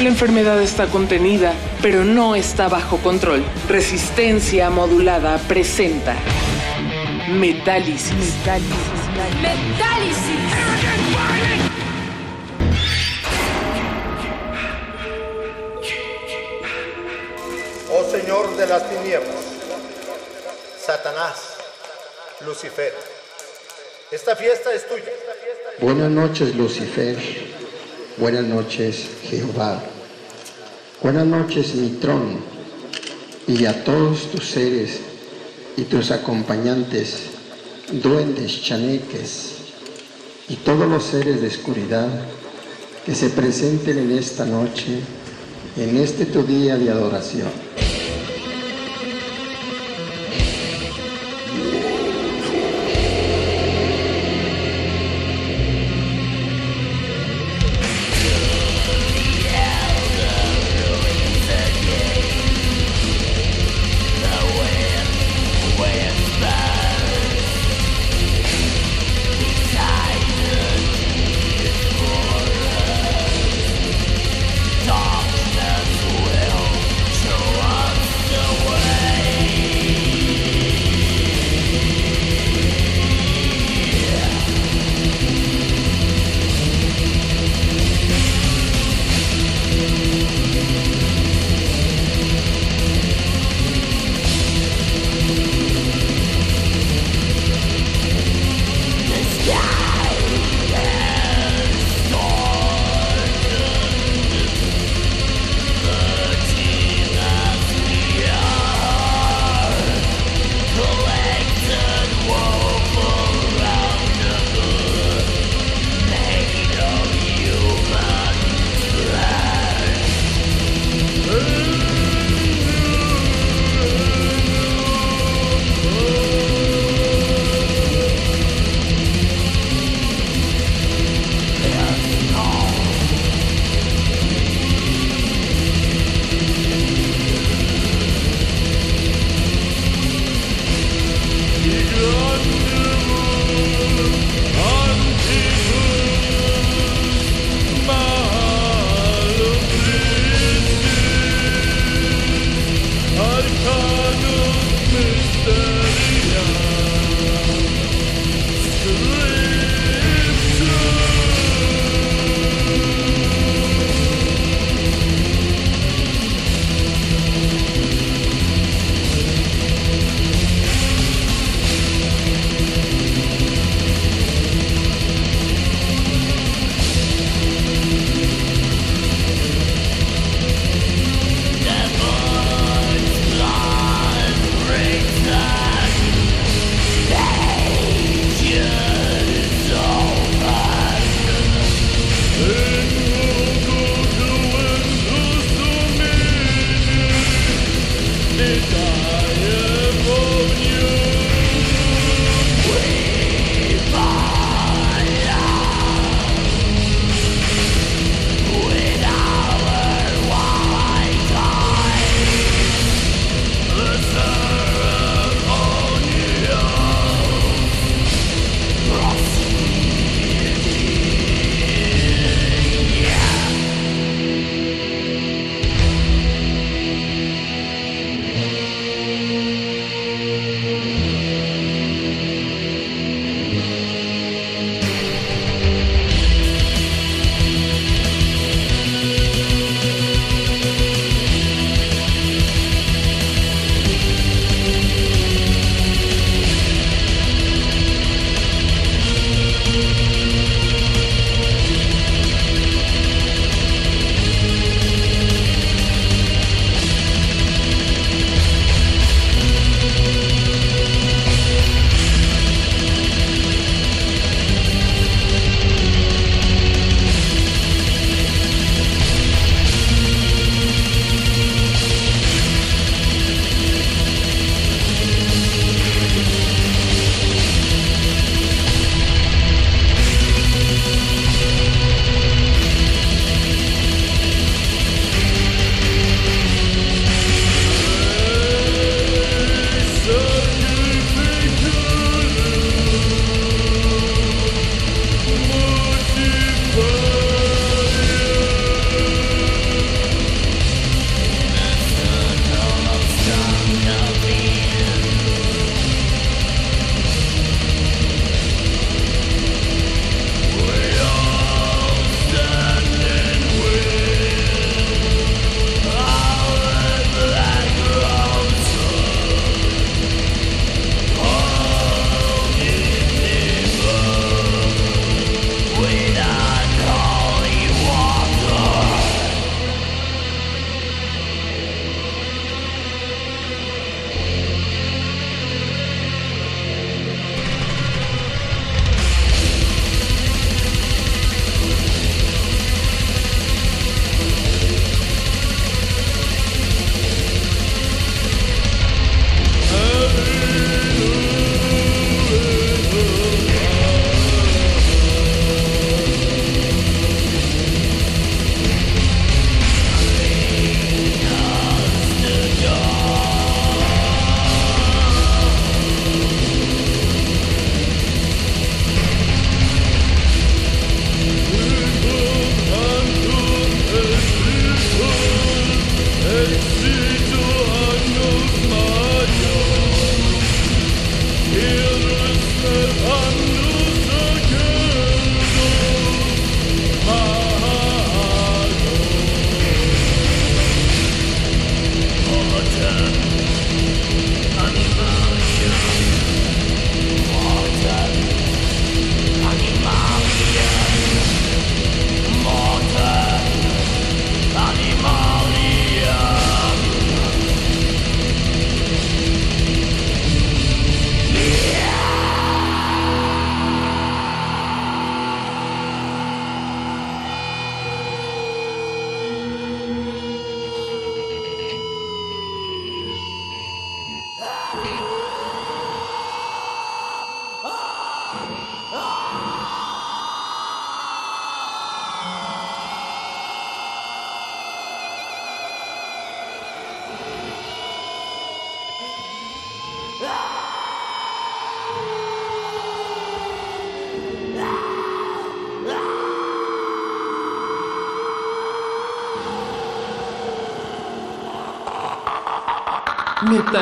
La enfermedad está contenida, pero no está bajo control. Resistencia modulada presenta Metálisis. Metálisis. Oh Señor de las tinieblas, Satanás, Lucifer, esta fiesta es tuya. Buenas noches, Lucifer. Buenas noches, Jehová. Buenas noches, mi trono. Y a todos tus seres y tus acompañantes, duendes, chaneques y todos los seres de oscuridad que se presenten en esta noche, en este tu día de adoración.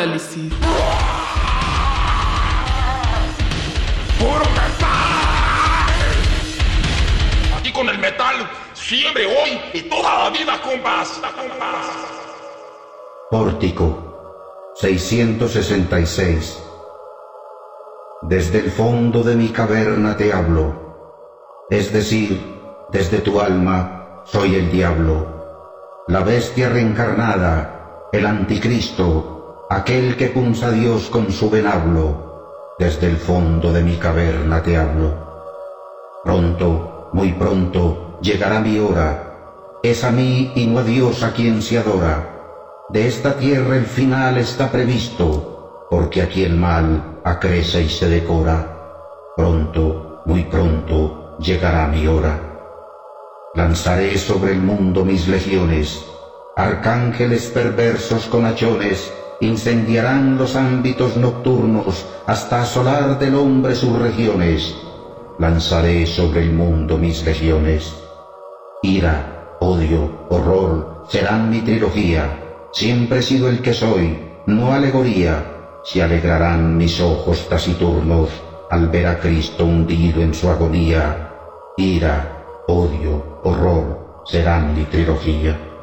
Metálisis. ¡Puro metal! Aquí con el metal, siempre hoy y toda la vida, compas. compas. Pórtico 666 Desde el fondo de mi caverna te hablo, es decir, desde tu alma soy el diablo, la bestia reencarnada, el anticristo, aquel que punza a Dios con su venablo, desde el fondo de mi caverna te hablo. Pronto, muy pronto, llegará mi hora, es a mí y no a Dios a quien se adora. De esta tierra el final está previsto, porque aquí el mal acrece y se decora. Pronto, muy pronto, llegará mi hora. Lanzaré sobre el mundo mis legiones, arcángeles perversos con hachones, incendiarán los ámbitos nocturnos hasta asolar del hombre sus regiones. Lanzaré sobre el mundo mis legiones. Ira, odio, horror serán mi trilogía. Siempre he sido el que soy, no alegoría. Se alegrarán mis ojos taciturnos al ver a Cristo hundido en su agonía. Ira, odio, horror serán mi trilogía.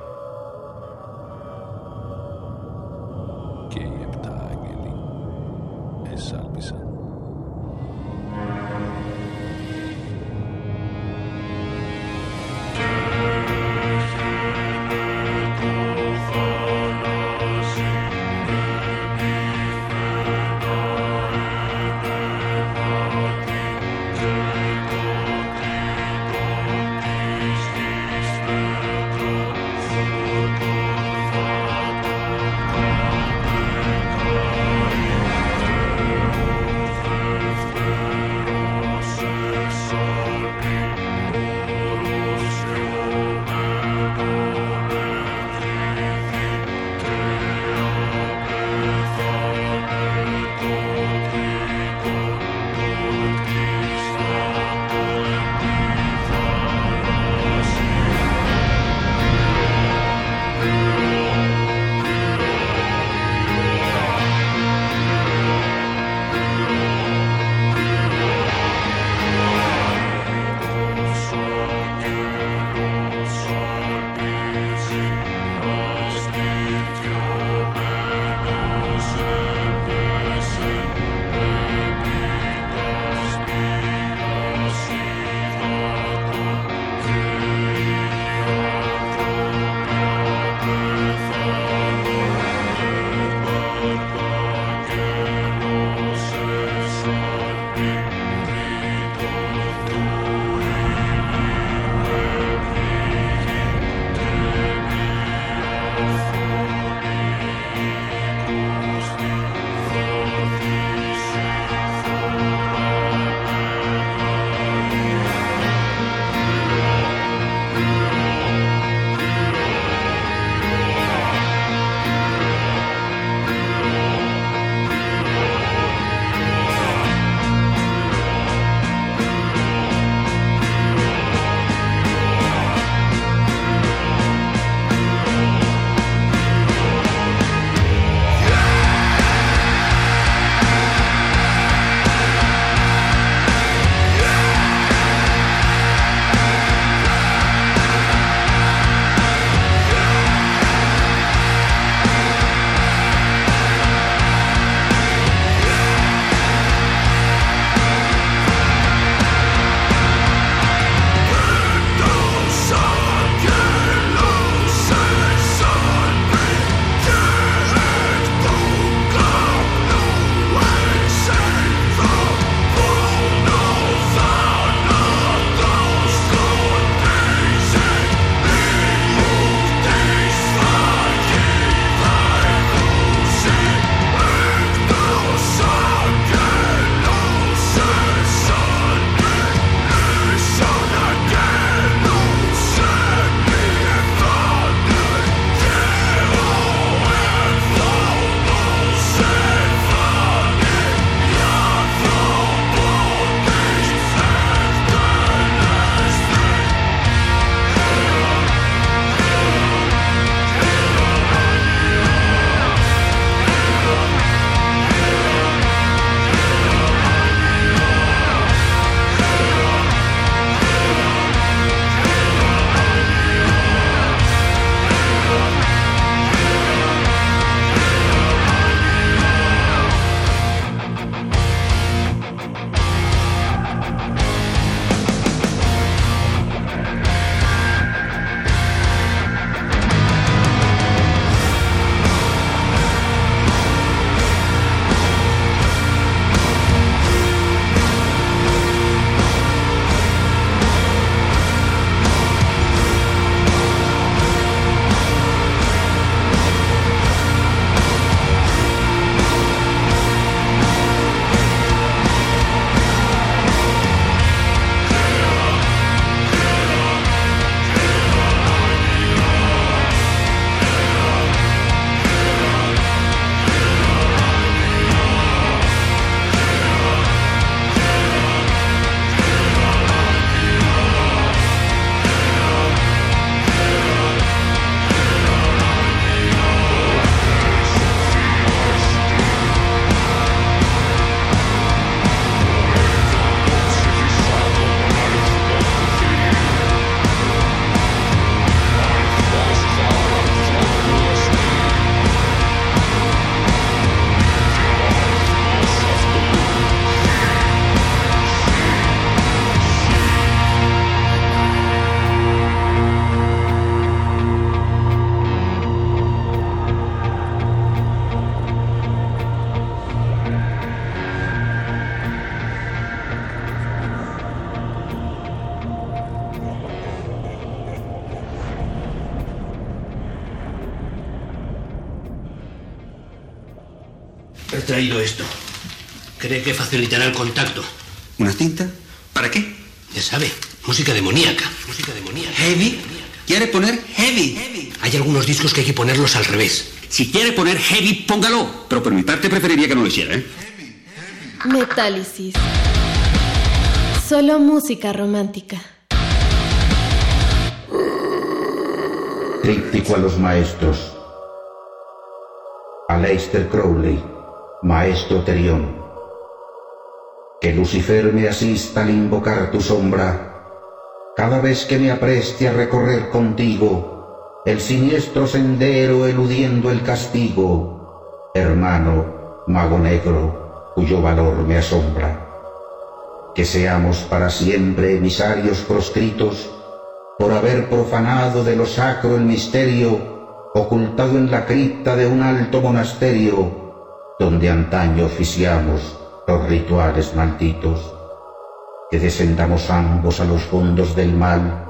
Facilitará el contacto. ¿Una cinta? ¿Para qué? Ya sabe, música demoníaca. Música demoníaca. ¿Heavy? ¿Quiere poner heavy? Hay algunos discos que hay que ponerlos al revés. Si quiere poner heavy, póngalo. Pero por mi parte preferiría que no lo hiciera, ¿eh? Metálisis. Solo música romántica. Tríptico a los maestros. Aleister Crowley, maestro Terión. Que Lucifer me asista al invocar tu sombra. Cada vez que me apreste a recorrer contigo el siniestro sendero eludiendo el castigo. Hermano, mago negro, cuyo valor me asombra. Que seamos para siempre emisarios proscritos por haber profanado de lo sacro el misterio, ocultado en la cripta de un alto monasterio, donde antaño oficiamos los rituales malditos, que descendamos ambos a los fondos del mal,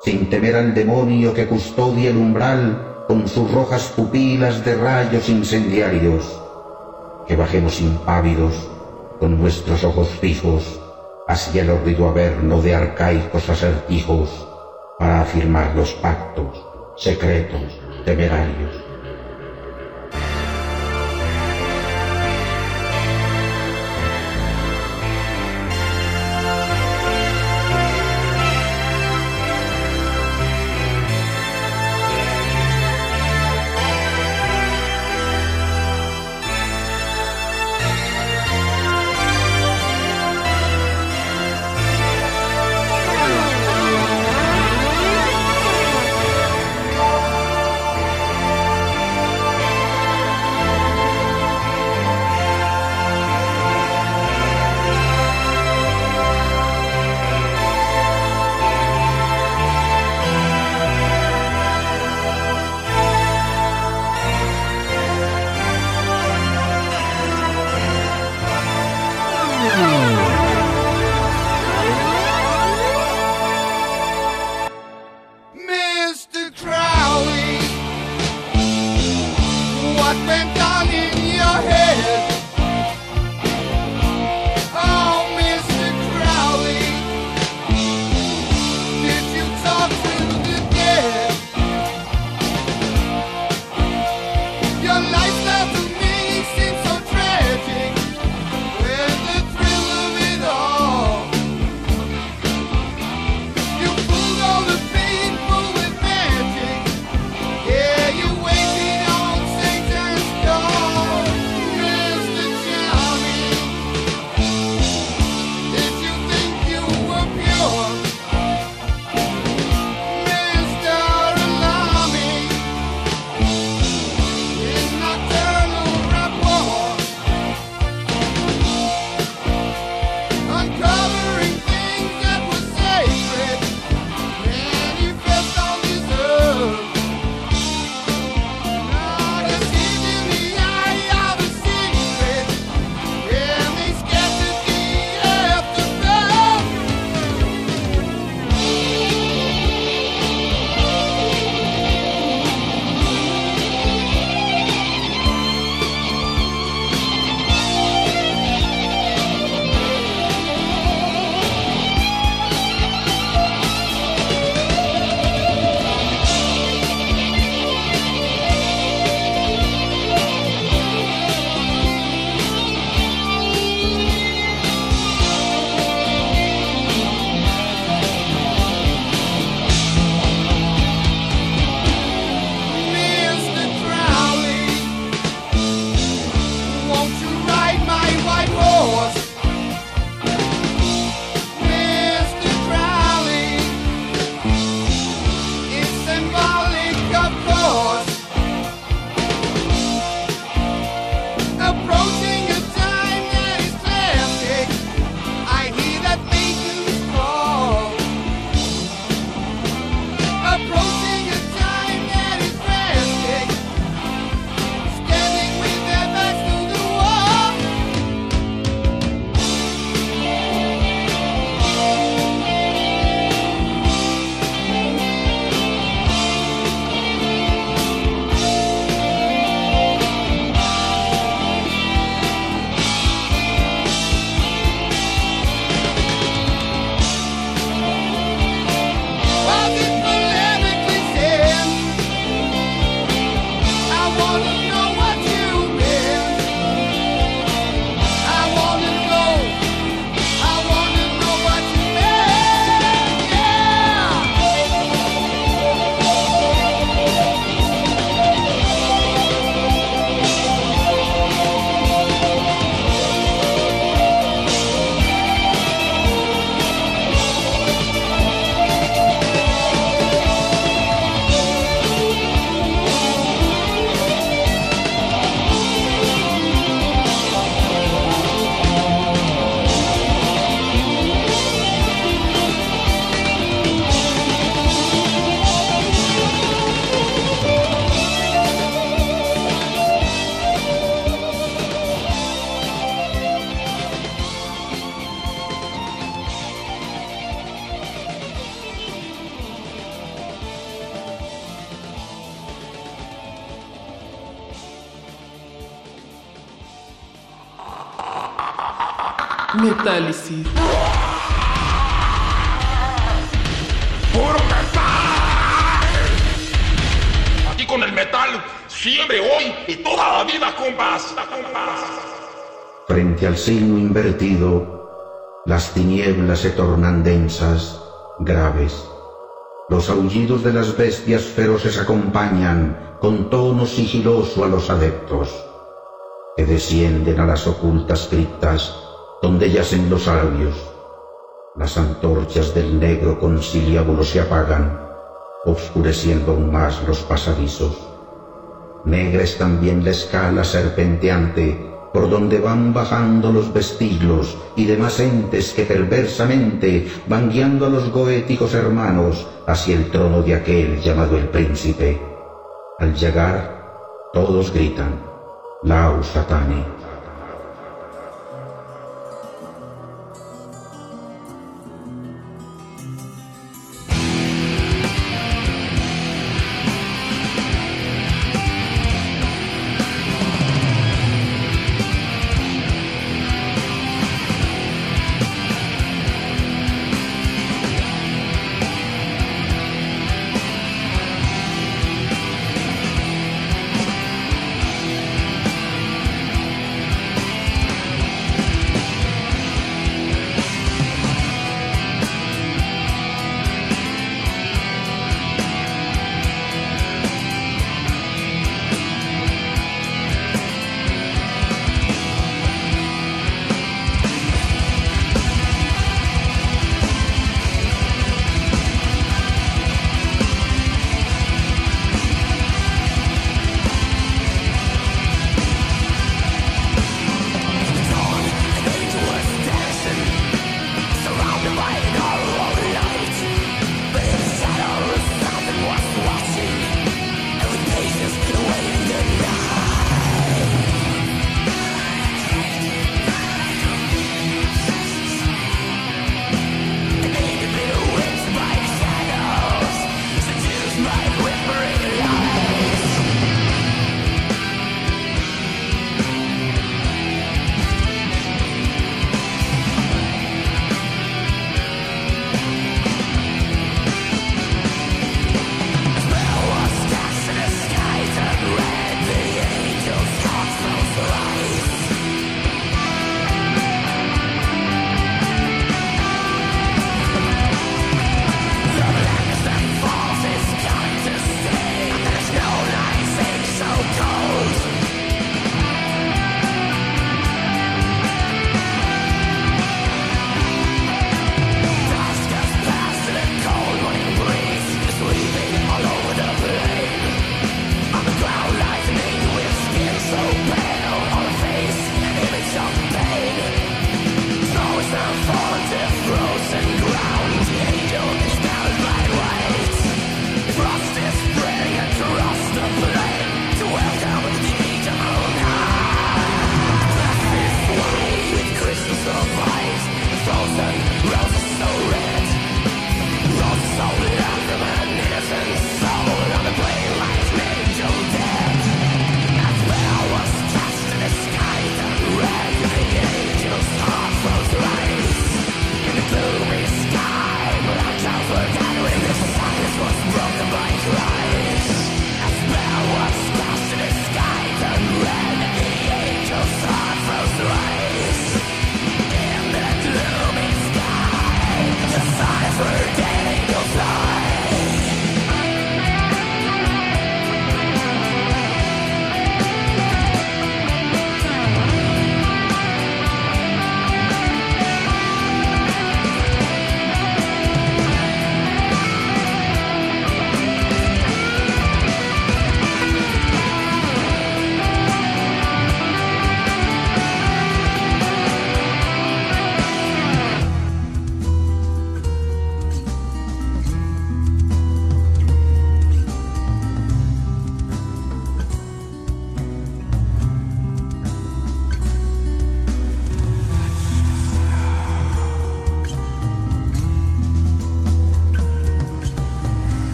sin temer al demonio que custodia el umbral con sus rojas pupilas de rayos incendiarios, que bajemos impávidos con nuestros ojos fijos hacia el horrido averno de arcaicos acertijos, para afirmar los pactos secretos temerarios. Se tornan densas, graves. Los aullidos de las bestias feroces acompañan con tono sigiloso a los adeptos, que descienden a las ocultas criptas donde yacen los sabios. Las antorchas del negro conciliábulo se apagan, obscureciendo aún más los pasadizos. Negra es también la escala serpenteante por donde van bajando los vestigios y demás entes que perversamente van guiando a los goéticos hermanos hacia el trono de aquel llamado el príncipe. Al llegar, todos gritan, Lau Satani.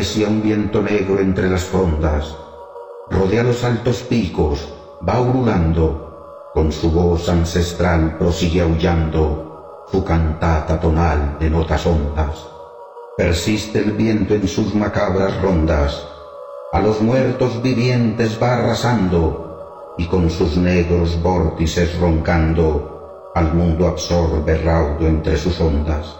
Un viento negro entre las frondas, rodea los altos picos, va ululando, con su voz ancestral prosigue aullando su cantata tonal de notas hondas. Persiste el viento en sus macabras rondas, a los muertos vivientes va arrasando, y con sus negros vórtices roncando, al mundo absorbe raudo entre sus ondas.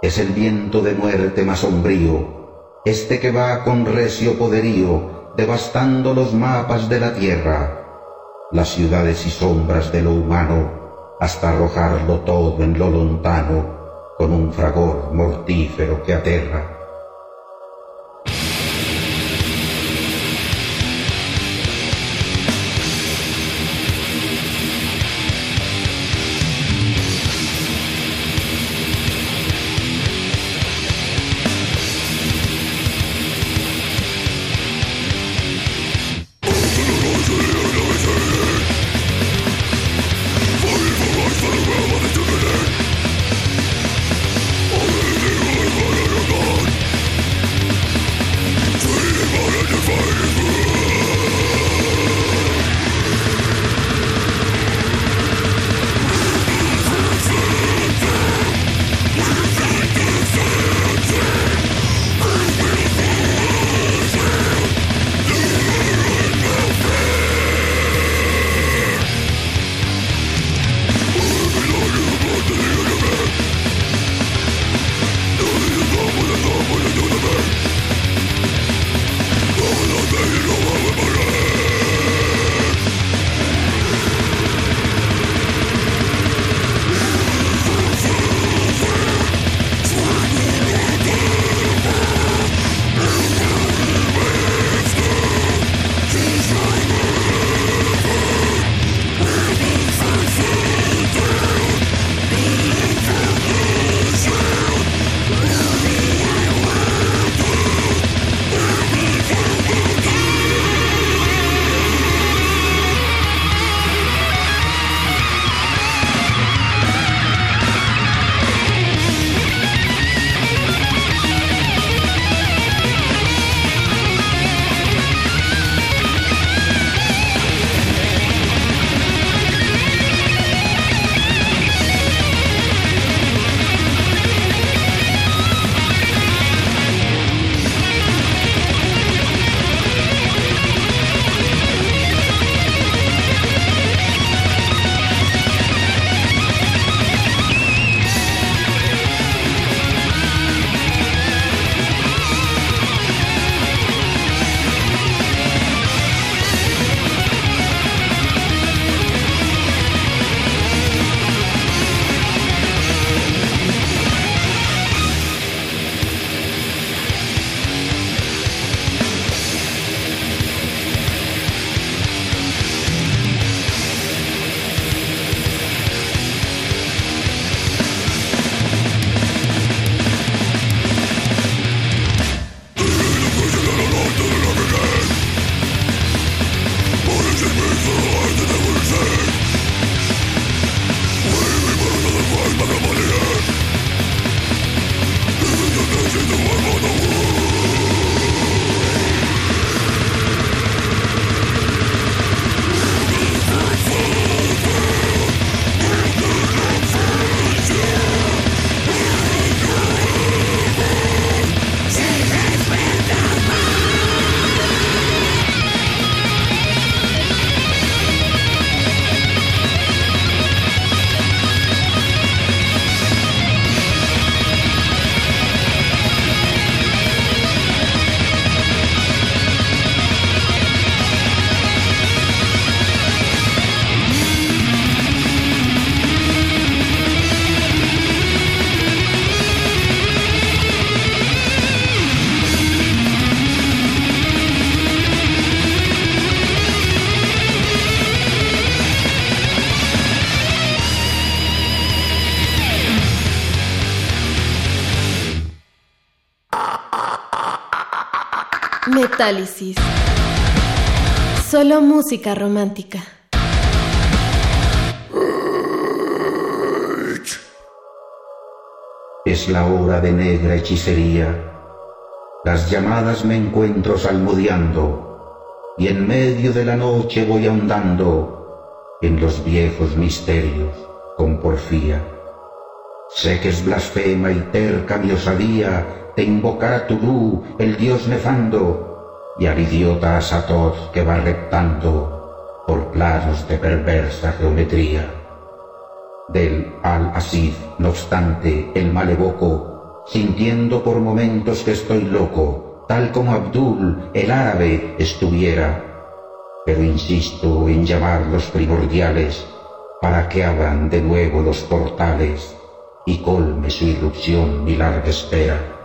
Es el viento de muerte más sombrío, este que va con recio poderío, devastando los mapas de la tierra, las ciudades y sombras de lo humano, hasta arrojarlo todo en lo lontano, con un fragor mortífero que aterra. Solo música romántica. Es la hora de negra hechicería, Las llamadas me encuentro salmodiando, y en medio de la noche voy ahondando en los viejos misterios con porfía. Sé que es blasfema y terca mi osadía de invocar a el dios nefando, y al idiota Asatoth que va reptando por planos de perversa geometría. Del Al-Asif, no obstante, el mal evoco, sintiendo por momentos que estoy loco, tal como Abdul, el árabe, estuviera. Pero insisto en llamar los primordiales para que abran de nuevo los portales y colme su irrupción mi larga espera.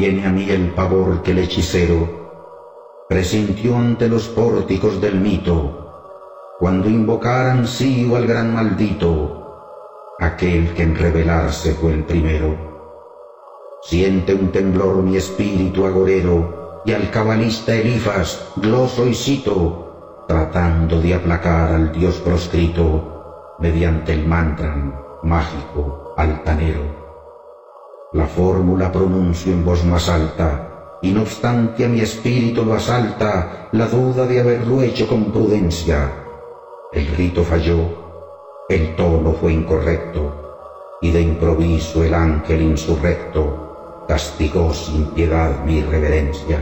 Adviene a mí el pavor que el hechicero presintió ante los pórticos del mito, cuando invocaran sí o al gran maldito, aquel que en rebelarse fue el primero. Siente un temblor mi espíritu agorero, y al cabalista Elifas gloso y cito, tratando de aplacar al dios proscrito mediante el mantran mágico altanero. La fórmula pronuncio en voz más alta, y no obstante a mi espíritu lo asalta la duda de haberlo hecho con prudencia. El rito falló, el tono fue incorrecto, y de improviso el ángel insurrecto castigó sin piedad mi reverencia.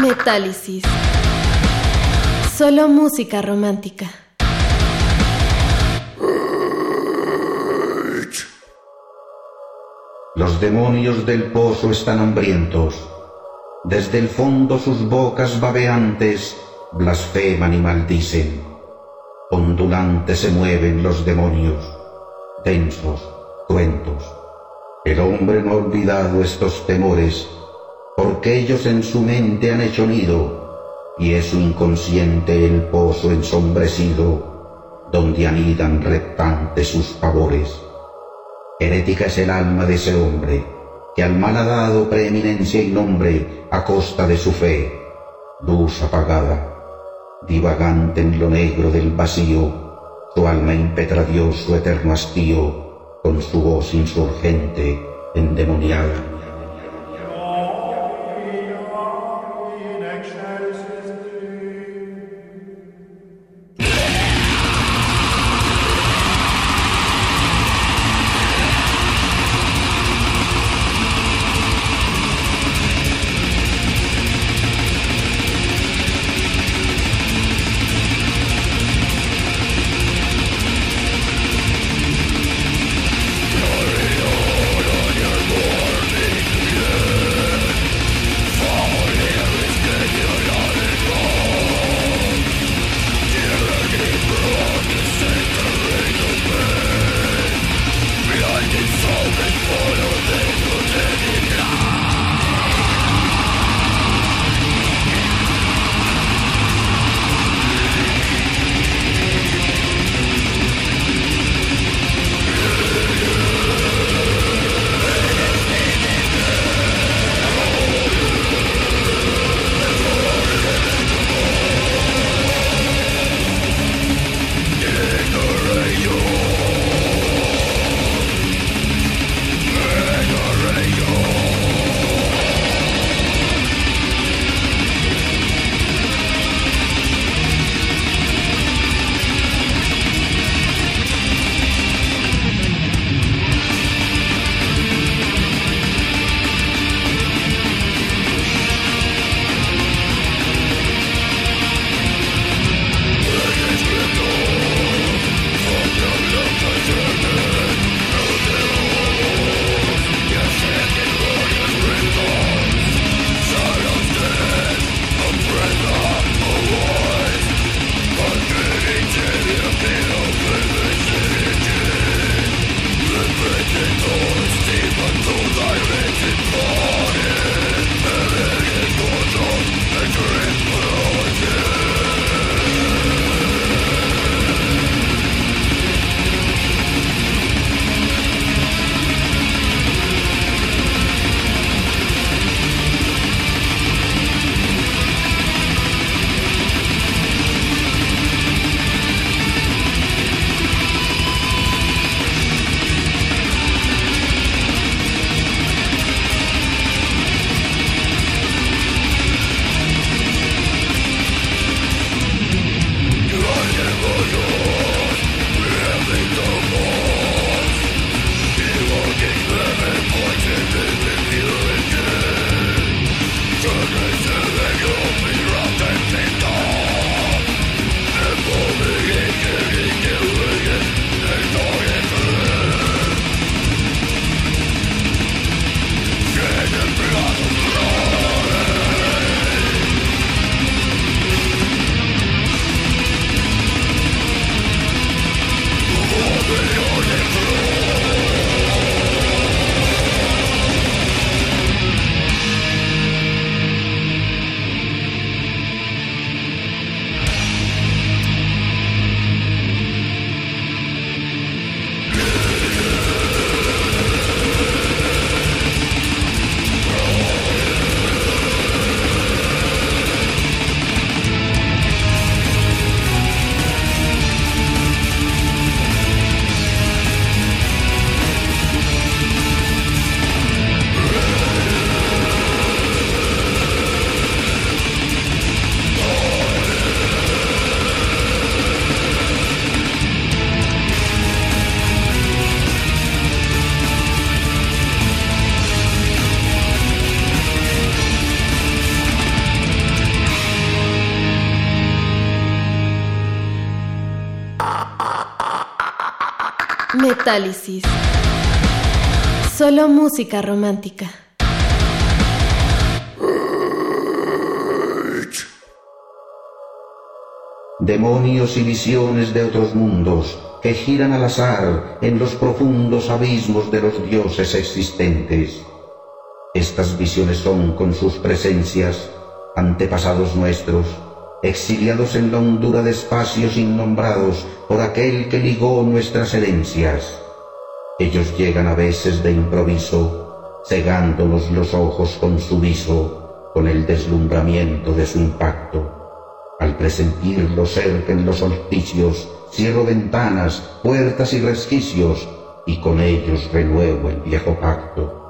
Metálisis. Solo música romántica. Los demonios del pozo están hambrientos. Desde el fondo sus bocas babeantes blasfeman y maldicen. Ondulantes se mueven los demonios, densos, cruentos. El hombre no ha olvidado estos temores, porque ellos en su mente han hecho nido, y es su inconsciente el pozo ensombrecido, donde anidan reptantes sus pavores. Herética es el alma de ese hombre, que al mal ha dado preeminencia y nombre a costa de su fe, luz apagada, divagante en lo negro del vacío, su alma impetra Dios su eterno hastío, con su voz insurgente, endemoniada. Solo música romántica. Demonios y visiones de otros mundos que giran al azar en los profundos abismos de los dioses existentes. Estas visiones son con sus presencias antepasados nuestros, exiliados en la hondura de espacios innombrados por aquel que ligó nuestras herencias. Ellos llegan a veces de improviso, cegándonos los ojos con su viso, con el deslumbramiento de su impacto. Al presentirlo cerca en los solsticios, cierro ventanas, puertas y resquicios, y con ellos renuevo el viejo pacto.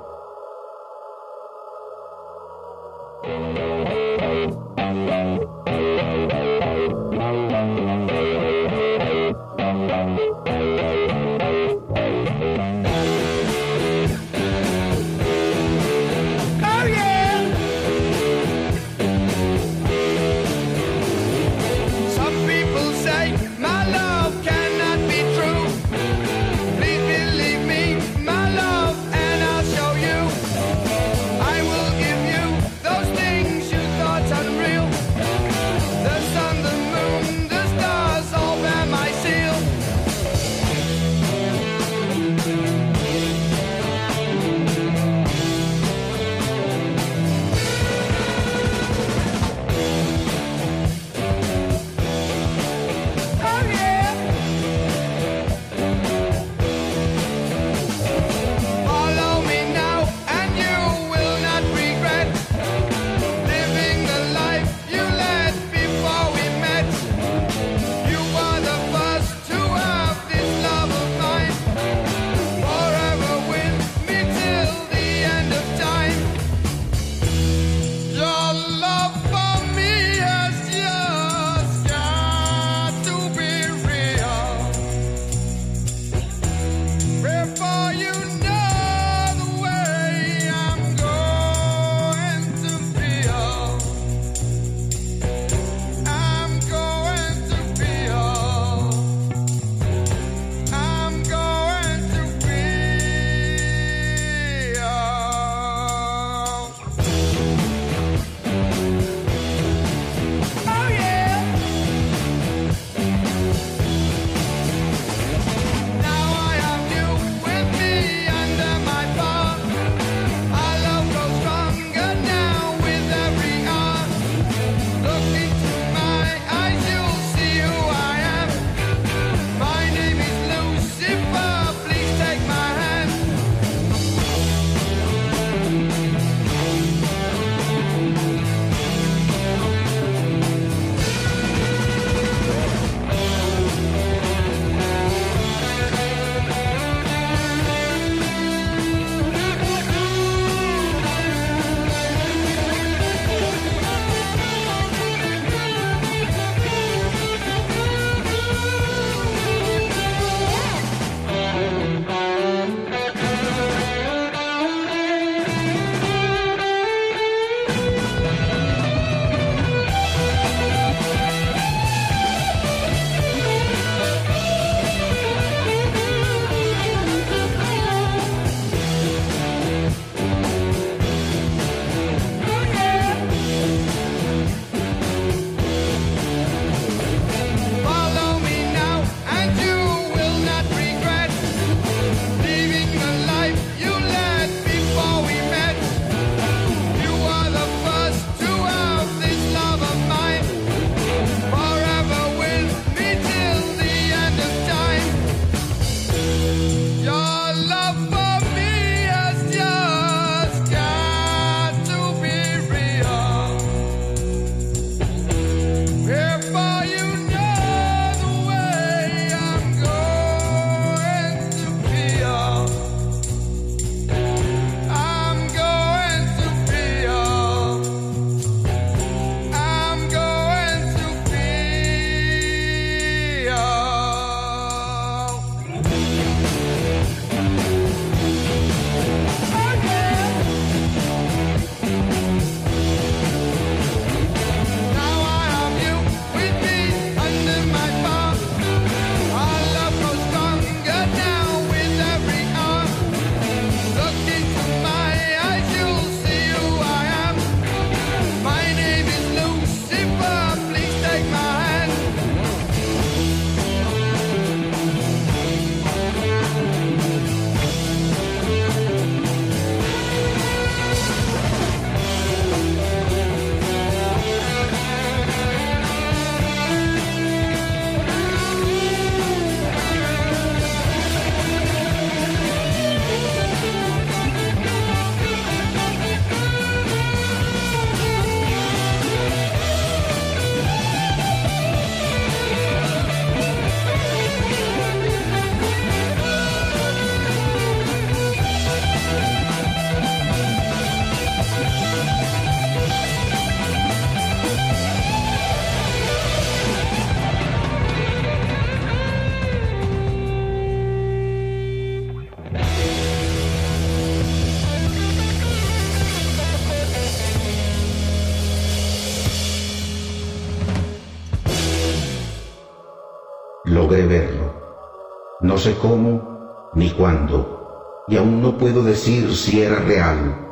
Sé cómo ni cuándo, y aún no puedo decir si era real,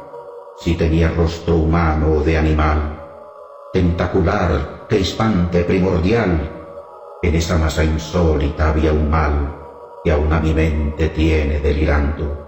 si tenía rostro humano o de animal, tentacular, crispante, primordial. En esa masa insólita había un mal que aún a mi mente tiene delirando.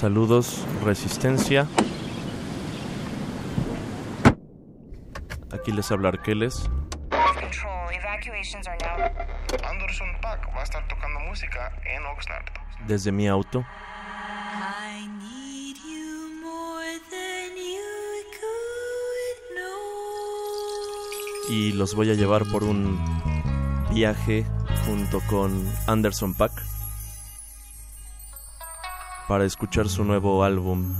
Saludos, Resistencia. Aquí les habla Arqueles. Control, evacuations are now. Anderson Paak va a estar tocando música en Oxnard. desde mi auto. Y los voy a llevar por un viaje junto con Anderson Pack para escuchar su nuevo álbum.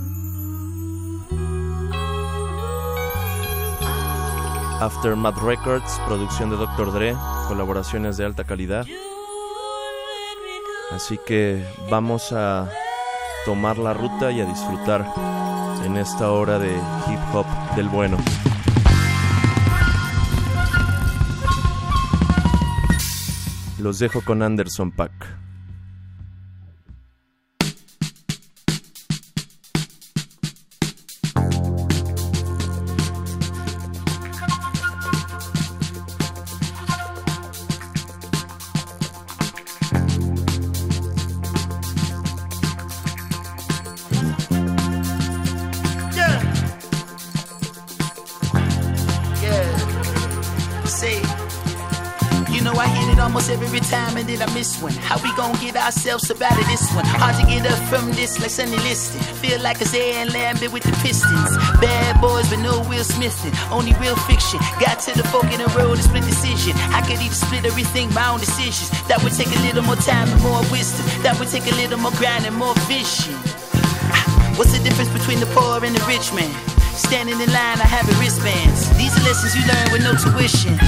Aftermath Records, producción de Dr. Dre, colaboraciones de alta calidad. Así que vamos a tomar la ruta y a disfrutar en esta hora de hip hop del bueno. Los dejo con Anderson Pack. From this, like Sonny Liston. Feel like it's Air and Laimbeer with the Pistons. Bad boys, but no Will Smithing. Only real fiction. Got to the fork in the road, a split decision. I could even split everything, my own decisions. That would take a little more time and more wisdom. That would take a little more grind and more vision. Ah, what's the difference between the poor and the rich man? Standing in line, I have wristbands. These are lessons you learn with no tuition.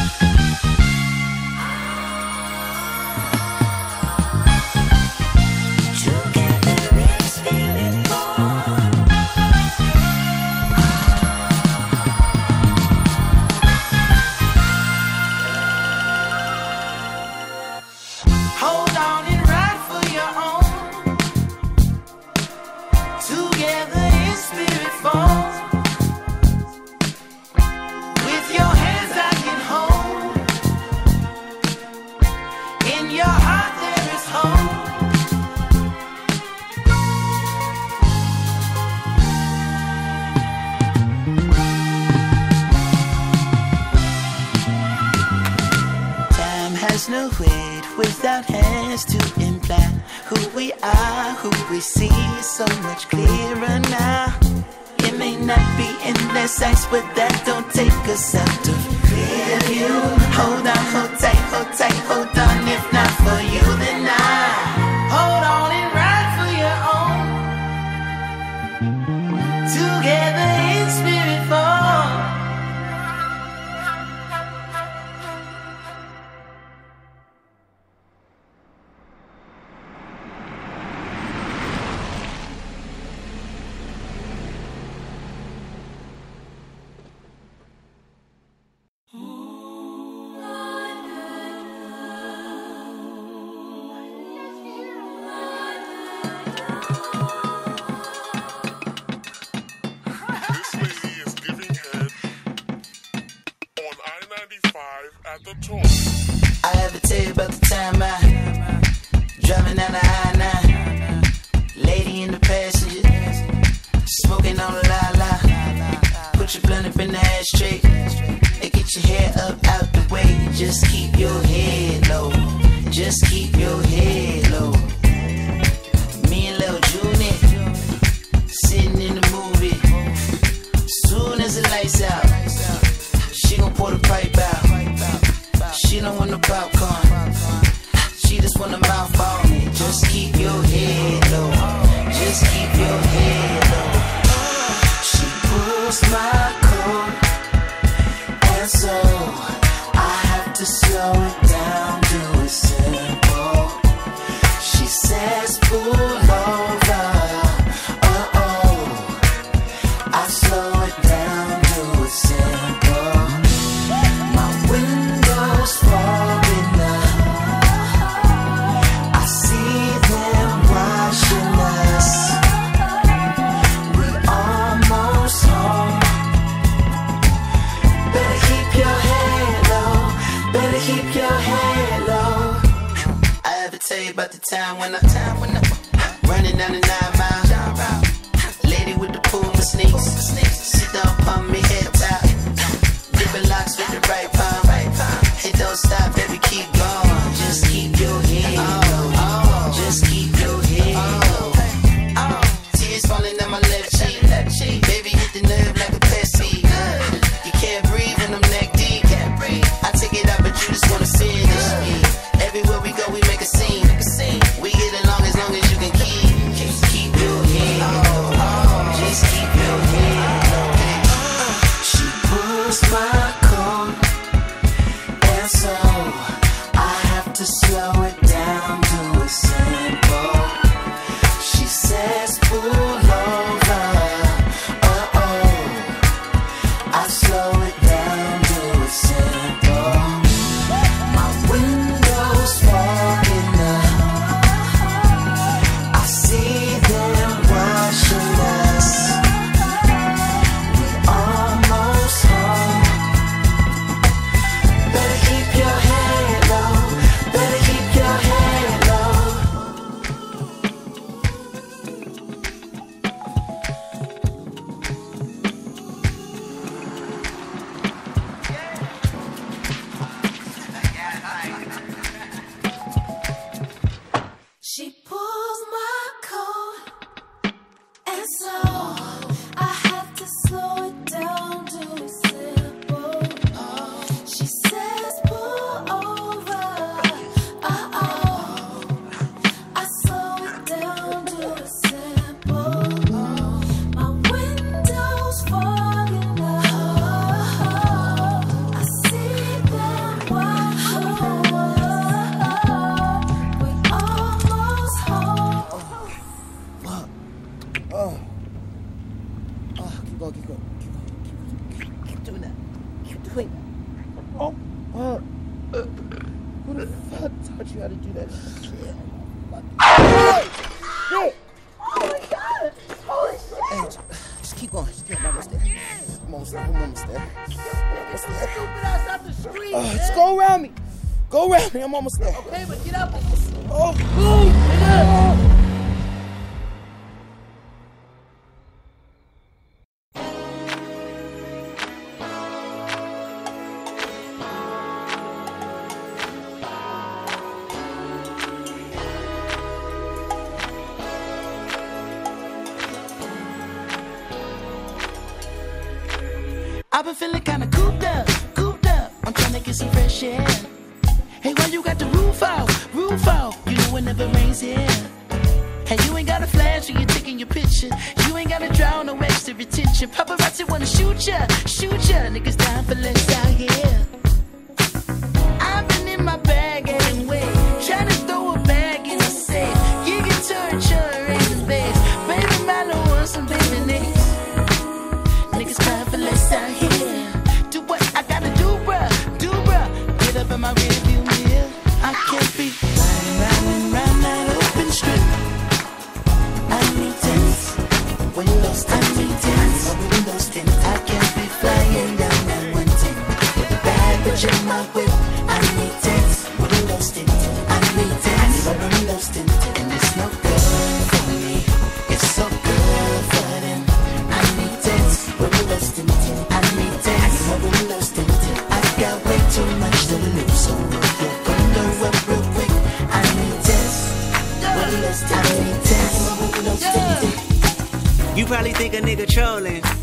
You probably think a nigga trolling.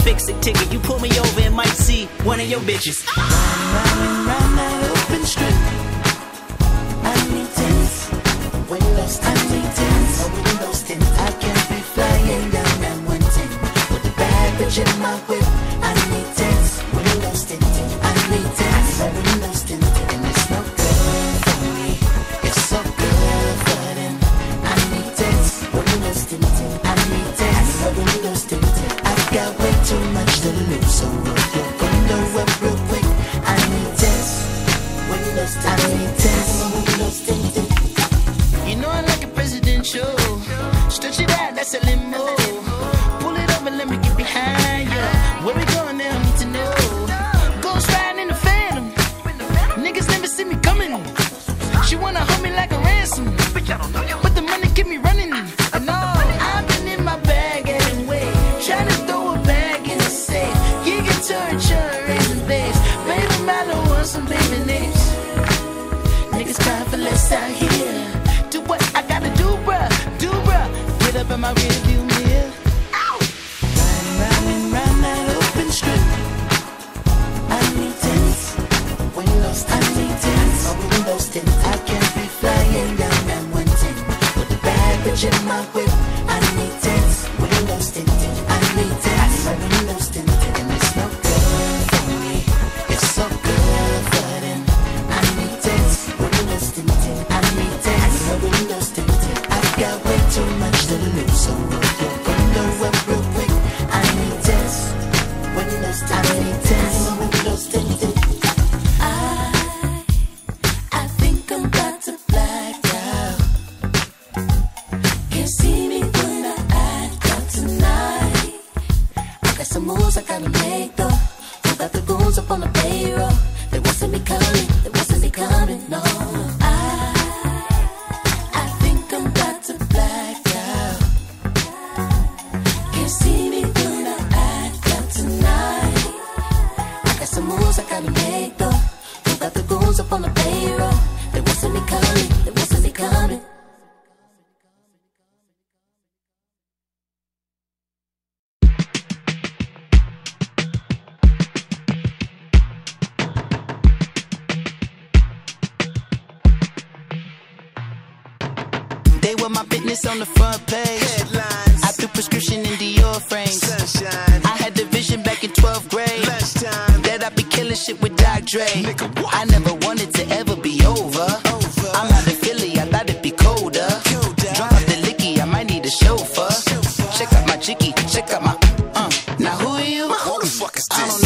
fix it ticket. You pull me over and might see one of your bitches. Round, round, round that open strip. I need tents. Windows tints. Tents. No windows tints. I can't be flying down that one tent. With the bad bitch in my whip. so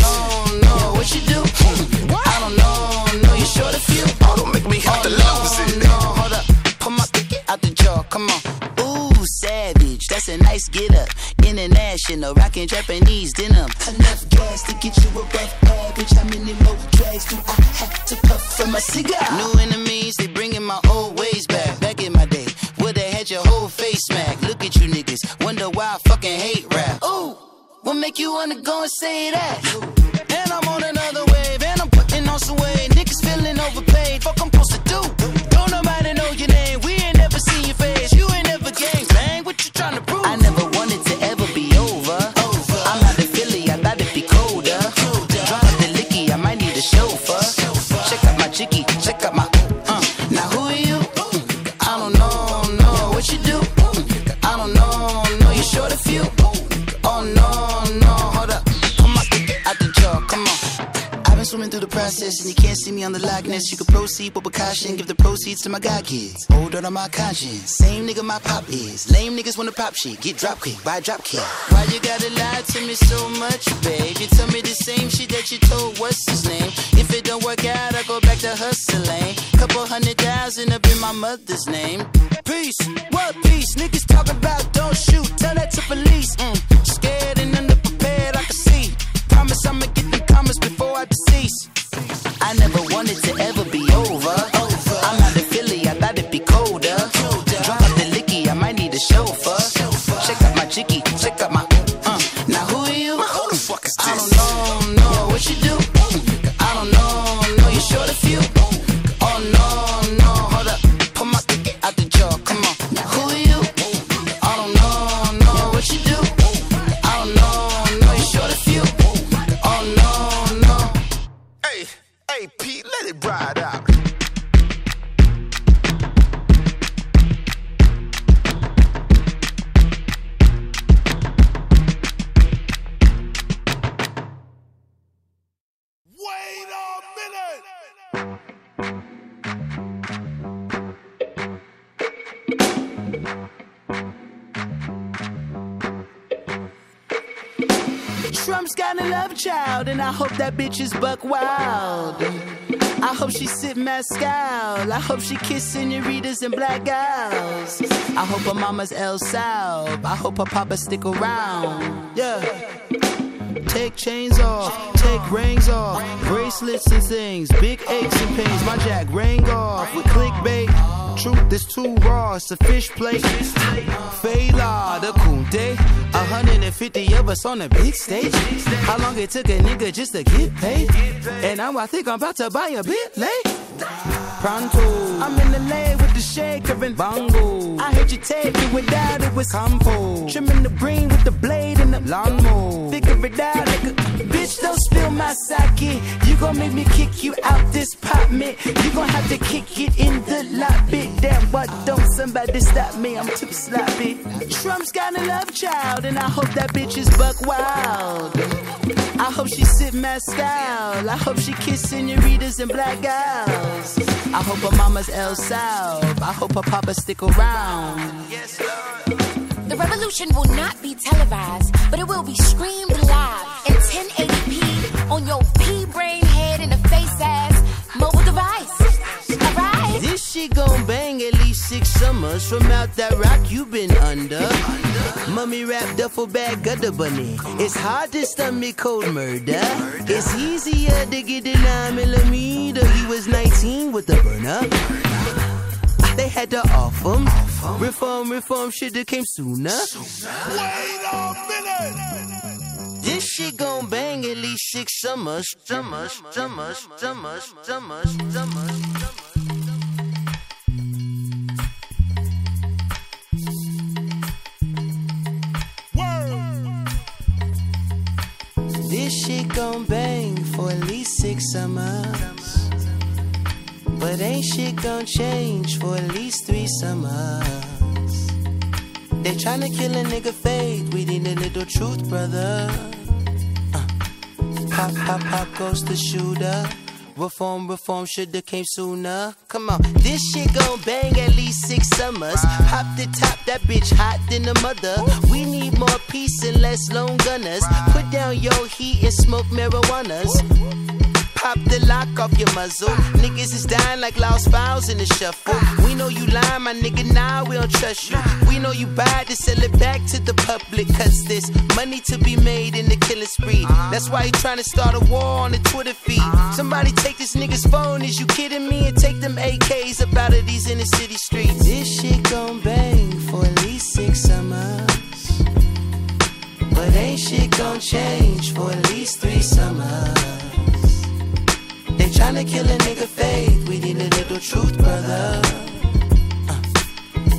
don't what you do. I don't know, know you short a few. Oh, don't make me have to lose it. No, hold up, pull my picky out the jar, come on. Ooh, savage, that's a nice get up. International, rockin' Japanese denim. Enough gas to get you above average. How many more drags do I have to puff for my cigar? New enemies, what make you wanna go and say that? And I'm on another wave, and I'm putting on some weight. Niggas feeling overpaid. Fuck, I'm process and you can't see me on the Loch Ness. You can proceed with precaution, give the proceeds to my god kids. Hold on to my conscience. Same nigga my pop is. Lame niggas wanna pop shit. Get drop quick, buy drop kick. Why you gotta lie to me so much, babe? You tell me the same shit that you told what's his name. If it don't work out, I go back to hustling. Couple hundred thousand up in my mother's name. Peace, what peace? Niggas talk about don't shoot. Tell that to police. Mm. Never wanted to ever be over. I'm out of Philly, I thought it'd be colder. Drop out the licky, I might need a chauffeur. Child, and I hope that bitch is buck wild. I hope she sip mescal. I hope she kiss senoritas and black gals. I hope her mama's El Sal. I hope her papa stick around. Yeah. Take chains off, take rings off, bracelets and things, big aches and pains. My jack rang off with clickbait. Truth is too raw, it's a fish plate. Fela, the Kunde, 150 of us on a big stage. How long it took a nigga just to get paid? And now I think I'm about to buy a bit late. Pronto, I'm in the lane with the shaker and bongo. I heard you take it without it was compo. Trimming the green with the blade and the lawnmower. Figure it out, nigga. Bitch, don't spill my sake. You gon' make me kick you out this pot mint. You gon' have to kick it in the lobby. Damn, what don't somebody stop me? I'm too sloppy. Trump's got a love child, and I hope that bitch is buck wild. I hope she sip mescal. I hope she kiss senoritas and black gals. I hope her mama's El Sal. I hope her papa stick around. The revolution will not be televised, but it will be streamed live 1080p on your pea brain head in a face ass mobile device. Alright? This shit gon' bang at least six summers from out that rock you been under. Mummy wrapped duffel bag gutter bunny. It's hard to stomach cold murder. It's easier to get the 9 millimeter. He was 19 with the burner. They had to off him. Reform, reform should've came sooner. Wait a minute! Shit gon' bang at least six summers. Summers, summers, summers, summers, summers. This shit gon' bang for at least six summers. But ain't shit gon' change for at least three summers. They tryna kill a nigga faith. We need a little truth, brother. Pop, pop, pop goes the shooter. Reform, reform shoulda came sooner. Come on, this shit gon' bang at least six summers. Pop the top, that bitch hot than the mother. We need more peace and less lone gunners. Put down your heat and smoke marijuanas. Pop the lock off your muzzle. Niggas is dying like lost files in the shuffle. We know you lying, my nigga, now we don't trust you. We know you buy to sell it back to the public. Cause there's money to be made in the killing spree. That's why you trying to start a war on the Twitter feed. Somebody take this nigga's phone, is you kidding me? And take them AKs up out of these inner city streets. This shit gon' bang for at least six summers. But ain't shit gon' change for at least three summers. They tryna kill a nigga faith. We need a little truth, brother. Uh.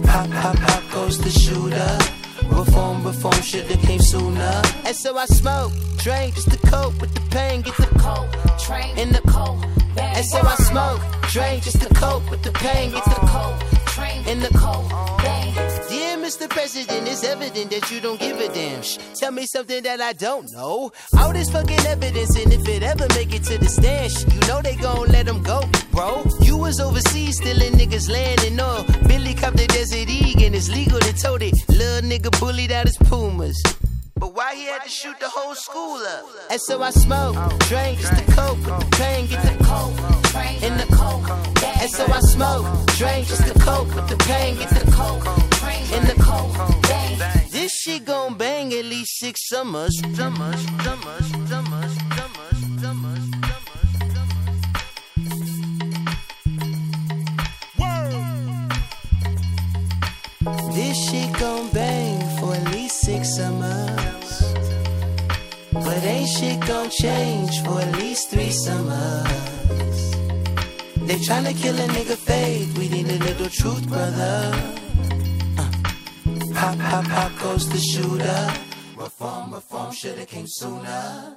Pop, pop, pop goes the shooter. Reform, reform shoulda came sooner. And so I smoke, drink just to cope with the pain. Get the coke, train in the coke. And so I smoke, drink just to cope with the pain. Get the coke, train in the coke. Mr. President, it's evident that you don't give a damn. Shh, tell me something that I don't know. All this fucking evidence, and if it ever make it to the stand, you know they gon' let them go, bro. You was overseas stealing niggas land and all. Billy copped the Desert Eagle and it's legal to tote it. Little nigga bullied out his Pumas. But why he had to shoot the whole school up? And so I smoke, drink just to cope with the pain, get the coke, in the coke. And so I smoke, drink just to cope with the pain, get the coke, in the coke. This shit gon' bang at least six summers, summers, summers, summers. This shit gon' bang for at least six summers. But ain't shit gon' change for at least three summers. They tryna kill a nigga faith. We need a little truth, brother. Pop, pop, pop goes the shooter. Reform, reform shoulda came sooner.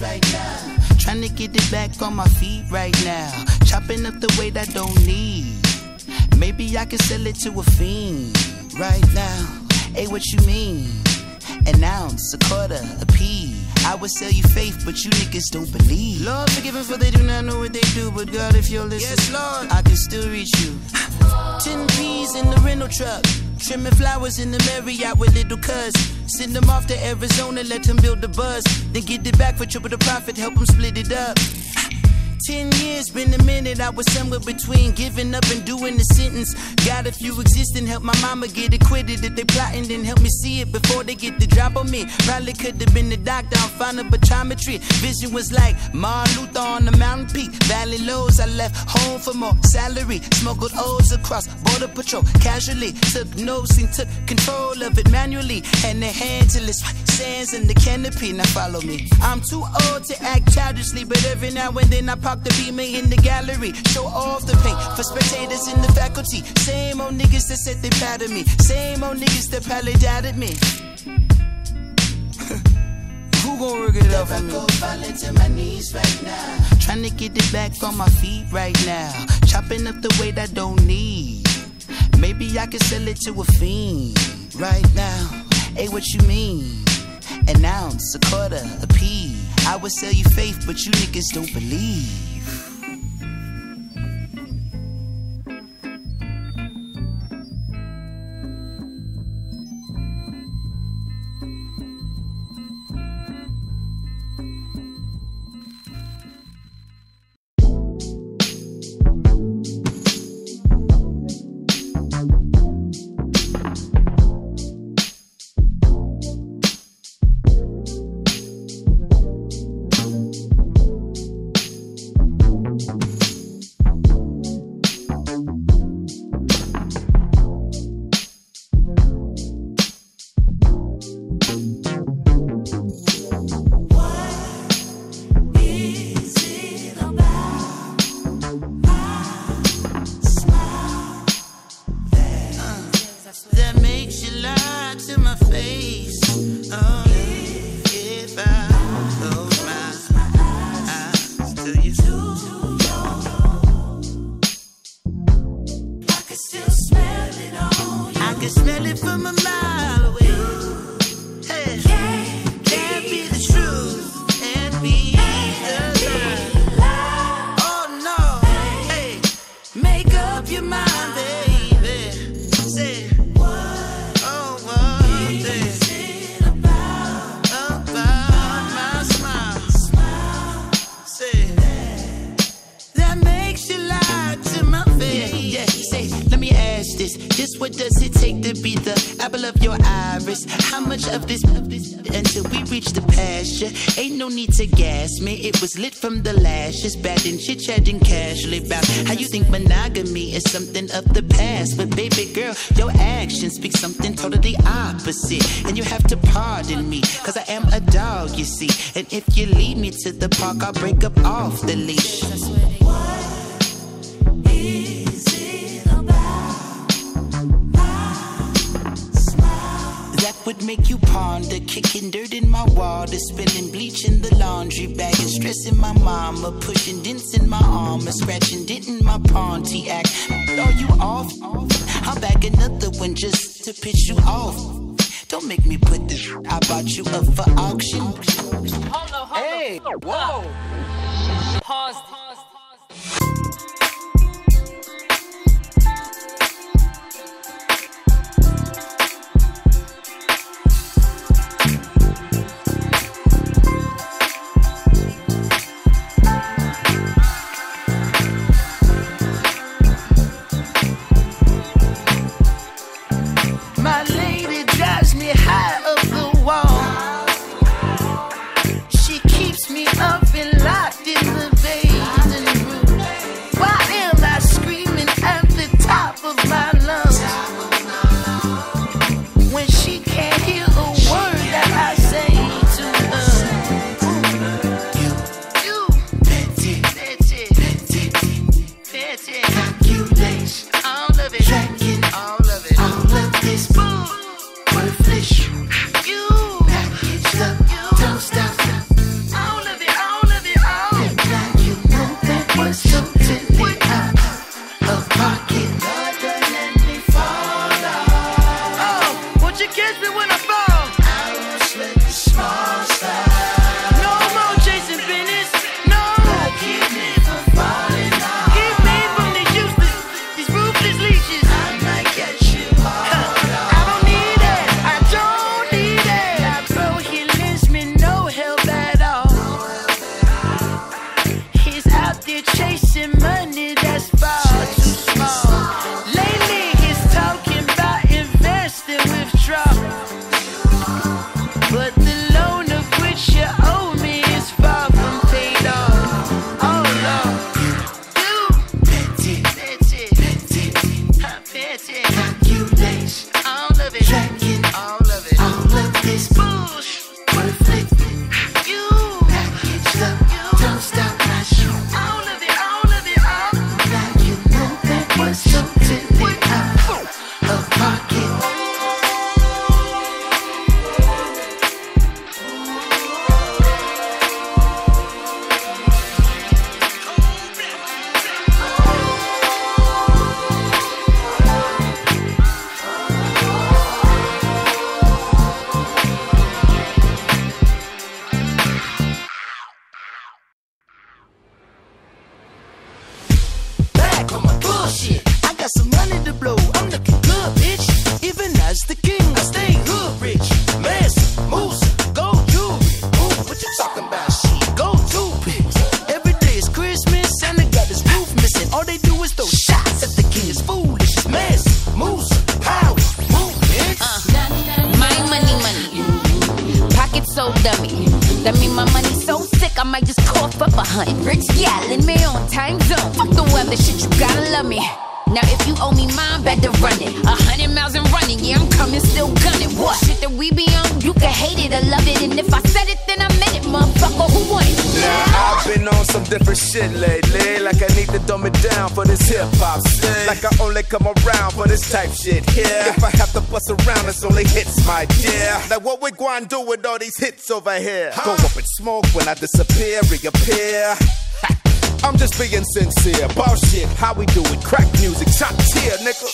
Right now. Trying to get it back on my feet right now. Chopping up the weight I don't need. Maybe I can sell it to a fiend right now. Hey, what you mean? An ounce, a quarter, a pea. I would sell you faith, but you niggas don't believe. Lord, forgive them for they do not know what they do. But God, if you're listening, yes, Lord, I can still reach you. Ten peas in the rental truck. Trimming flowers in the Marriott with little cuz. Send them off to Arizona, let them build the buzz. Then get it back for triple the profit, help them split it up. Ten years, been a minute. I was somewhere between giving up and doing the sentence. Got a few existing, help my mama get acquitted. If they plotting, then help me see it before they get the drop on me. Probably could have been the doctor, I'm fine optometry. Vision was like Martin Luther on the mountain peak. Valley lows, I left home for more salary. Smuggled O's across border patrol casually. Took notes and took control of it manually. And the hand till it's sands in the canopy. Now follow me. I'm too old to act childishly, but every now and then I pop the beamer in the gallery. Show off the paint for spectators in the faculty. Same old niggas that said they of me. Same old niggas that probably doubted me. Who gon' work it out for me? go falling to my knees right now. Trying to get it back on my feet right now. Chopping up the weight I don't need. Maybe I could sell it to a fiend right now. Hey, what you mean? An ounce, a quarter, a pea. I would sell you faith, but you niggas don't believe. What does it take to be the apple of your iris? How much of this until we reach the pasture? Ain't no need to gas me. It was lit from the lashes, and chit chatting casually about how you think monogamy is something of the past. But baby girl, your actions speak something totally opposite. And you have to pardon me, cause I am a dog, you see. And if you lead me to the park, I'll break up off the leash. That would make you ponder, kicking dirt in my water, spilling bleach in the laundry bag, and stressing my mama, pushing dents in my armor, scratching dent in my Pontiac. Are you off? I'll bag another one just to piss you off. Don't make me put this I bought you up for auction. Hold on, hold hey, whoa. Pause. Going do with all these hits over here? Go up in smoke when I disappear, reappear. I'm just being sincere. Bullshit, how we do it? Crack music, top tier, nigga.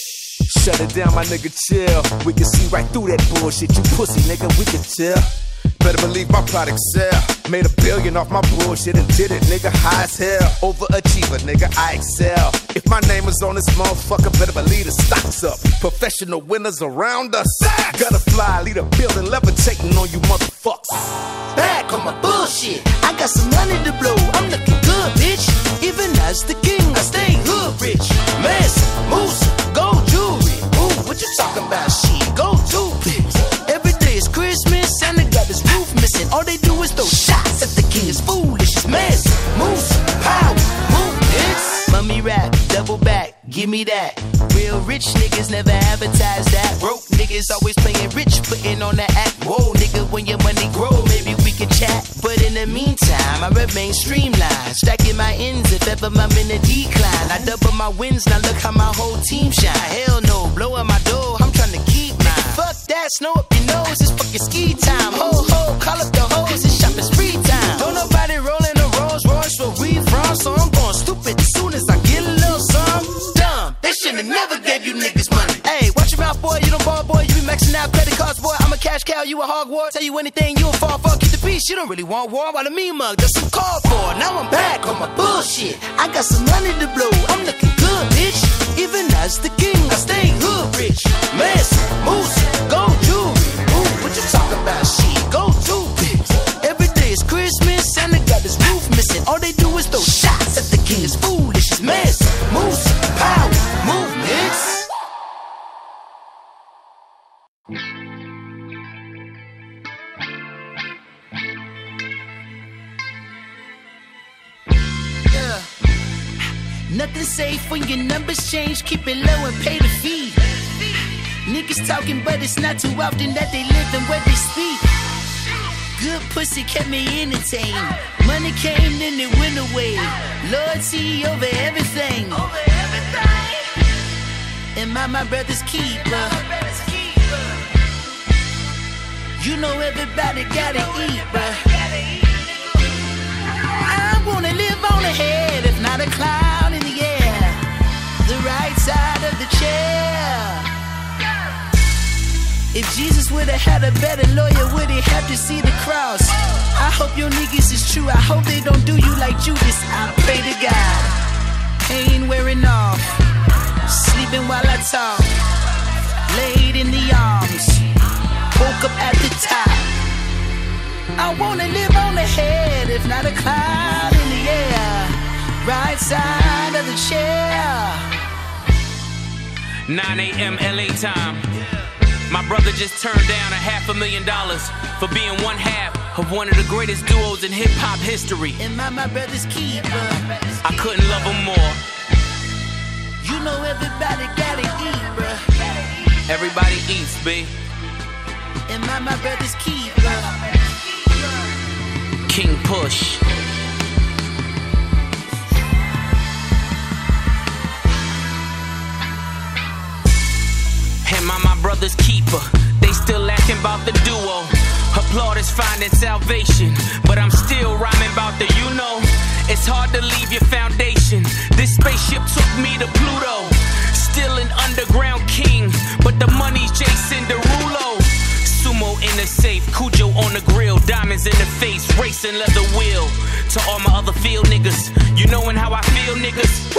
Shut it down, my nigga, chill. We can see right through that bullshit, you pussy, nigga. We can chill. Better believe my product sell. Made a billion off my bullshit and did it, nigga, high as hell. Overachiever, nigga, I excel. If my name is on this motherfucker, better believe the stock's up. Professional winners around us. Gotta fly, lead a building, levitating on you motherfuckers. Back on my bullshit. I got some money to blow. I'm looking good, bitch. Even as the king, I stay hood rich. Mansa Musa, gold jewelry. And All they do is throw shots at the kids. Foolish, it's Mansa Musa, pow. Mummy rap, double back, give me that. Real rich niggas never advertise that. Broke niggas always playing rich, putting on the act. Whoa, nigga, when your money grow, maybe we can chat. But in the meantime, I remain streamlined, stacking my ends if ever I'm in a decline. I double my wins, now look how my whole team shine. Hell no, blowing my dough, I'm trying to that, snow up your nose, it's fucking ski time. Ho, ho, call up the hoes, it's shopping spree time. Don't nobody rolling a Rolls Royce where we from, so I'm going stupid as soon as I get a little some. Dumb, they should've never gave you niggas money. Hey, watch your mouth, boy, you don't ball, boy, you be maxing out credit cards, cash cow, you a hog war. Tell you anything, you a fall for. Keep the peace, you don't really want war. While the mean mug, that's some call for. Now I'm back on my bullshit. I got some money to blow, I'm looking good, bitch. Even as the king, I stay hood rich. Mansa Musa, gold jewelry. Ooh, what you talking about? Shit, gold toothpicks. Every day is Christmas, Santa got his roof missing. All they do is throw shots at the king. It's foolish, Mansa Musa, Nothing safe when your numbers change. Keep it low and pay the fee. Niggas talking, but it's not too often that they live and where they speak. Good pussy kept me entertained. Money came, then it went away. Loyalty over everything. over everything. Am I my brother's keeper? You know everybody gotta eat, bruh. I wanna live on ahead, if not a If Jesus would have had a better lawyer, would he have to see the cross? I hope your niggas is true. I hope they don't do you like Judas. I pray to God. Pain wearing off. Sleeping while I talk. Laid in the arms. Woke up at the top. I wanna live on the head, if not a cloud in the air. Right side of the chair. 9 a.m. LA time. My brother just turned down a half a million dollars for being one half of one of the greatest duos in hip hop history. Am I my brother's keeper? I couldn't love him more. You know everybody gotta eat, bruh. Everybody eats, B. Am I my brother's keeper? King Push. Am I my brother's keeper? They still laughing about the duo. Applaud is finding salvation, but I'm still rhyming about the you know. It's hard to leave your foundation. This spaceship took me to Pluto. Still an underground king, but the money's Jason Derulo. Sumo in the safe, Cujo on the grill, diamonds in the face, racing leather wheel. To all my other field niggas, you knowin' how I feel, niggas.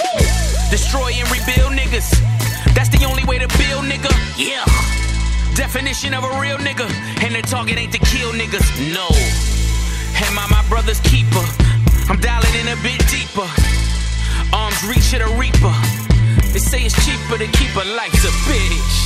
Destroy and rebuild, niggas. That's the only way to build, nigga. Yeah. Definition of a real nigga, and the target ain't to kill niggas. No. Am I my brother's keeper? I'm dialing in a bit deeper. Arms reach to the reaper. They say it's cheaper to keep a life's a bitch.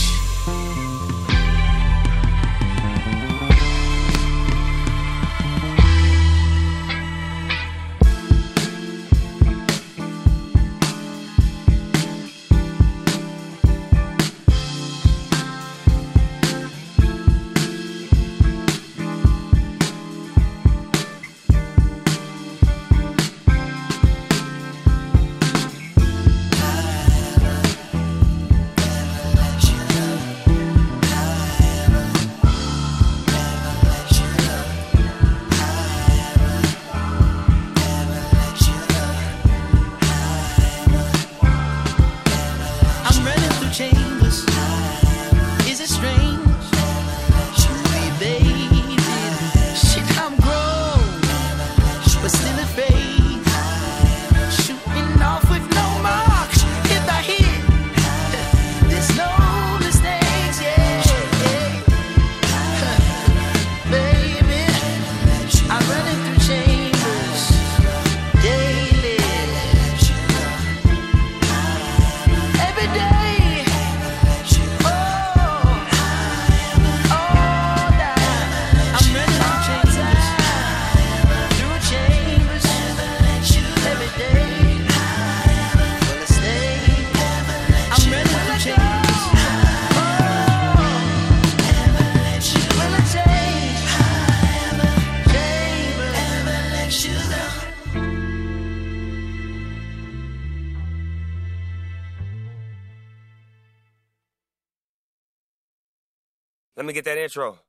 Me get that intro.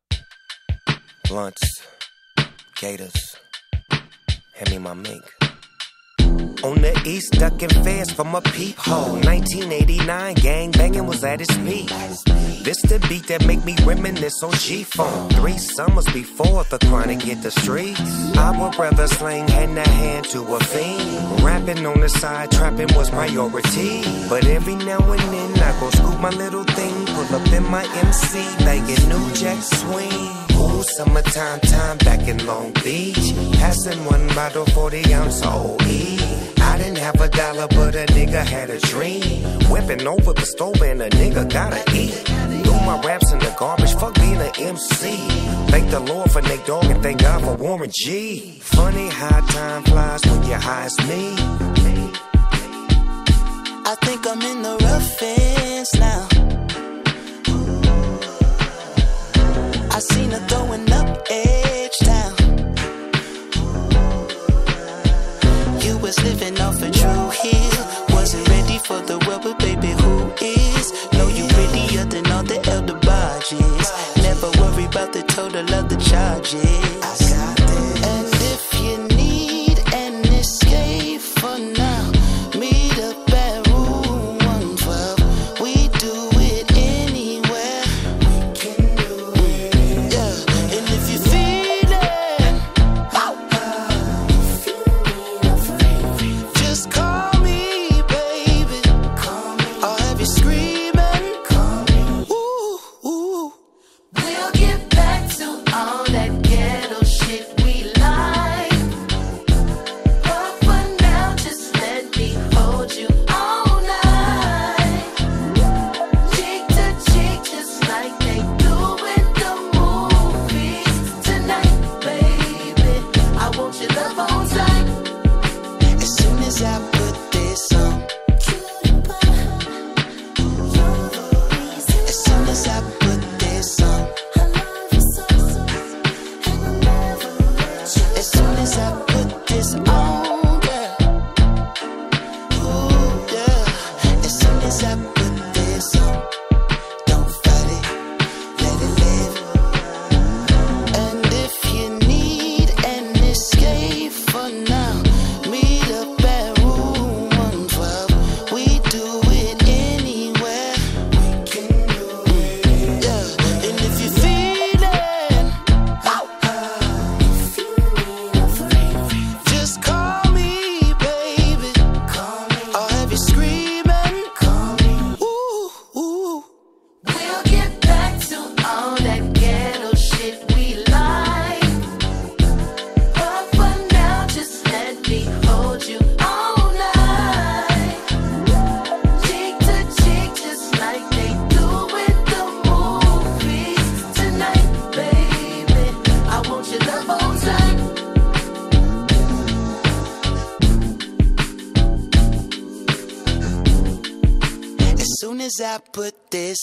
Blunts, gators, hand me my mink. On the east, ducking fast from a peephole. 1989, gang banging was at its peak. This the beat that make me reminisce on G-Phone. Three summers before the chronic hit the streets. I would rather sling hand to hand to a fiend. Rapping on the side, trapping was priority. But every now and then, I go scoop my little thing, pull up in my MC, like a new jack swing. Ooh, summertime time back in Long Beach. Passing one bottle 40 ounce OE. I didn't have a dollar, but a nigga had a dream. Whipping over the stove and a nigga gotta eat. Threw my raps in the garbage, fuck being an MC. Thank the Lord for Nate Dogg and thank God for Warren G. Funny how time flies when you're high as me. I think I'm in the rough ends now. Throwing up edge down. You was living off a true hill. Wasn't ready for the world, but baby, who is? Know you prettier than all the elder barges. Never worry about the total of the charges.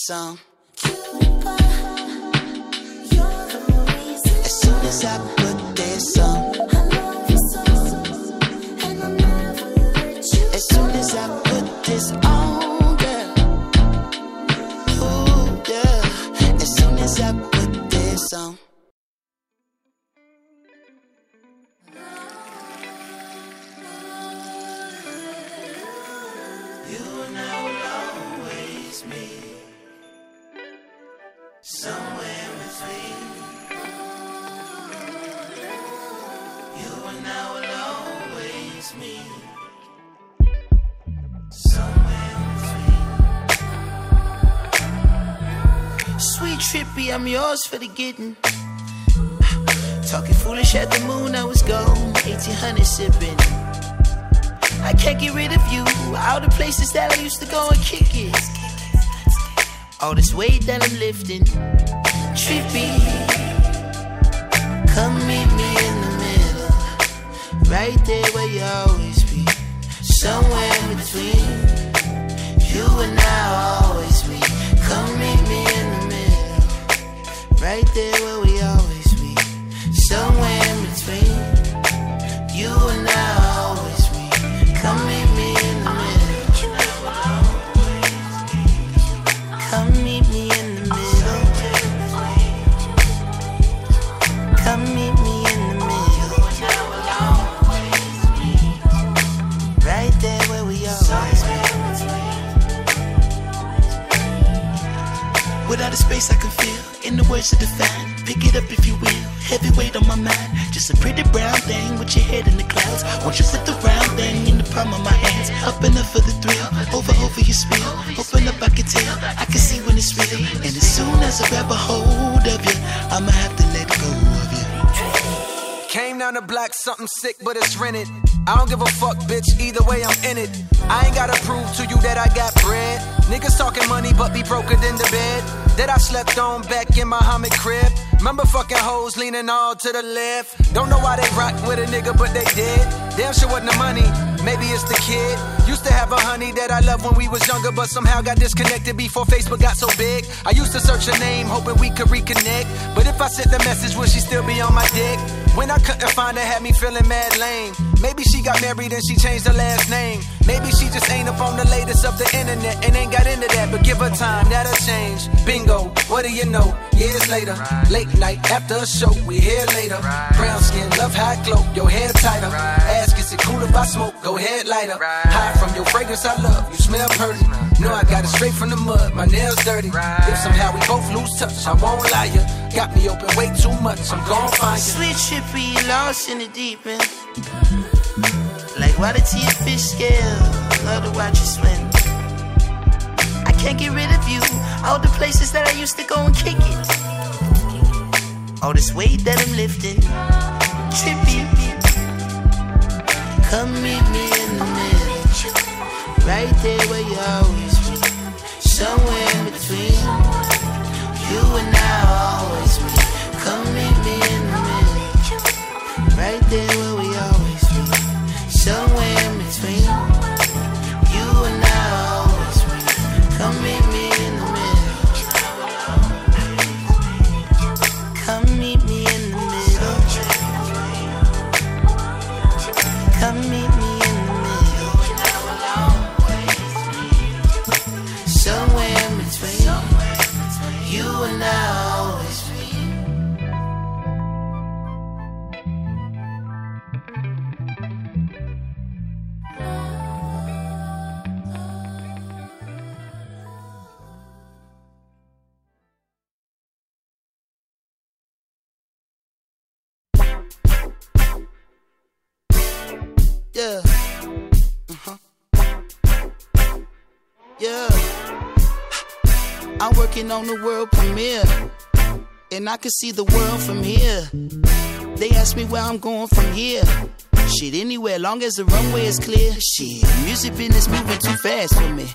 Put I'm yours for the getting. Talking foolish at the moon, I was gone. 1800 sipping. I can't get rid of you. All the places that I used to go and kick it. All this weight that I'm lifting. Trippy. Come meet me in the middle. Right there where you always be. Somewhere in between. You and I always be. Come meet me in the middle right there where we always be, somewhere in between. You and I always be, come meet me in the middle. Come meet me in the middle. Come meet me in the middle. Right there where we always be. Without a space I can feel. In the words of the define, pick it up if you will. Heavyweight on my mind, just a pretty brown thing with your head in the clouds. Won't you put the round thing in the palm of my hands? Up and up for the thrill, over over your spill. Open up, I can tell, I can see when it's real. And as soon as I grab a hold of you, I'ma have to let go of you. Came down to black, something sick, but it's rented. I don't give a fuck, bitch, either way I'm in it. I ain't gotta prove to you that I got bread. Niggas talking money, but be broken in the bed. That I slept on back in my Muhammad crib. Remember fucking hoes leaning all to the left. Don't know why they rock with a nigga, but they did. Damn sure wasn't the money, maybe it's the kid. Used to have a honey that I loved when we was younger, but somehow got disconnected before Facebook got so big. I used to search her name, hoping we could reconnect. But if I sent the message, would she still be on my dick? When I couldn't find her, had me feeling mad lame. Maybe she got married and she changed her last name. Maybe she just ain't up on the latest of the internet and ain't got into that. But give her time, that'll change. Bingo, what do you know? Years later, late night after a show, we here later. Brown skin, love high glow, your hair tighter. Ask, is it cool if I smoke? Go ahead, lighter. High from your fragrance, I love. You smell pretty. Know I got it straight from the mud, my nails dirty. If somehow we both lose touch, I won't lie ya. Got me open way too much, I'm gon' find you. Sweet trippy, lost in the deep end. Like water to your fish scale, love to watch you swim. I can't get rid of you. All the places that I used to go and kick it. All this weight that I'm lifting, trippy. Come meet me in the middle, right there where you always be. Somewhere in between, you and I always right there where we always working on the world premiere. And I can see the world from here. They ask me where I'm going from here. Shit, anywhere, long as the runway is clear. Shit, music business moving too fast for me.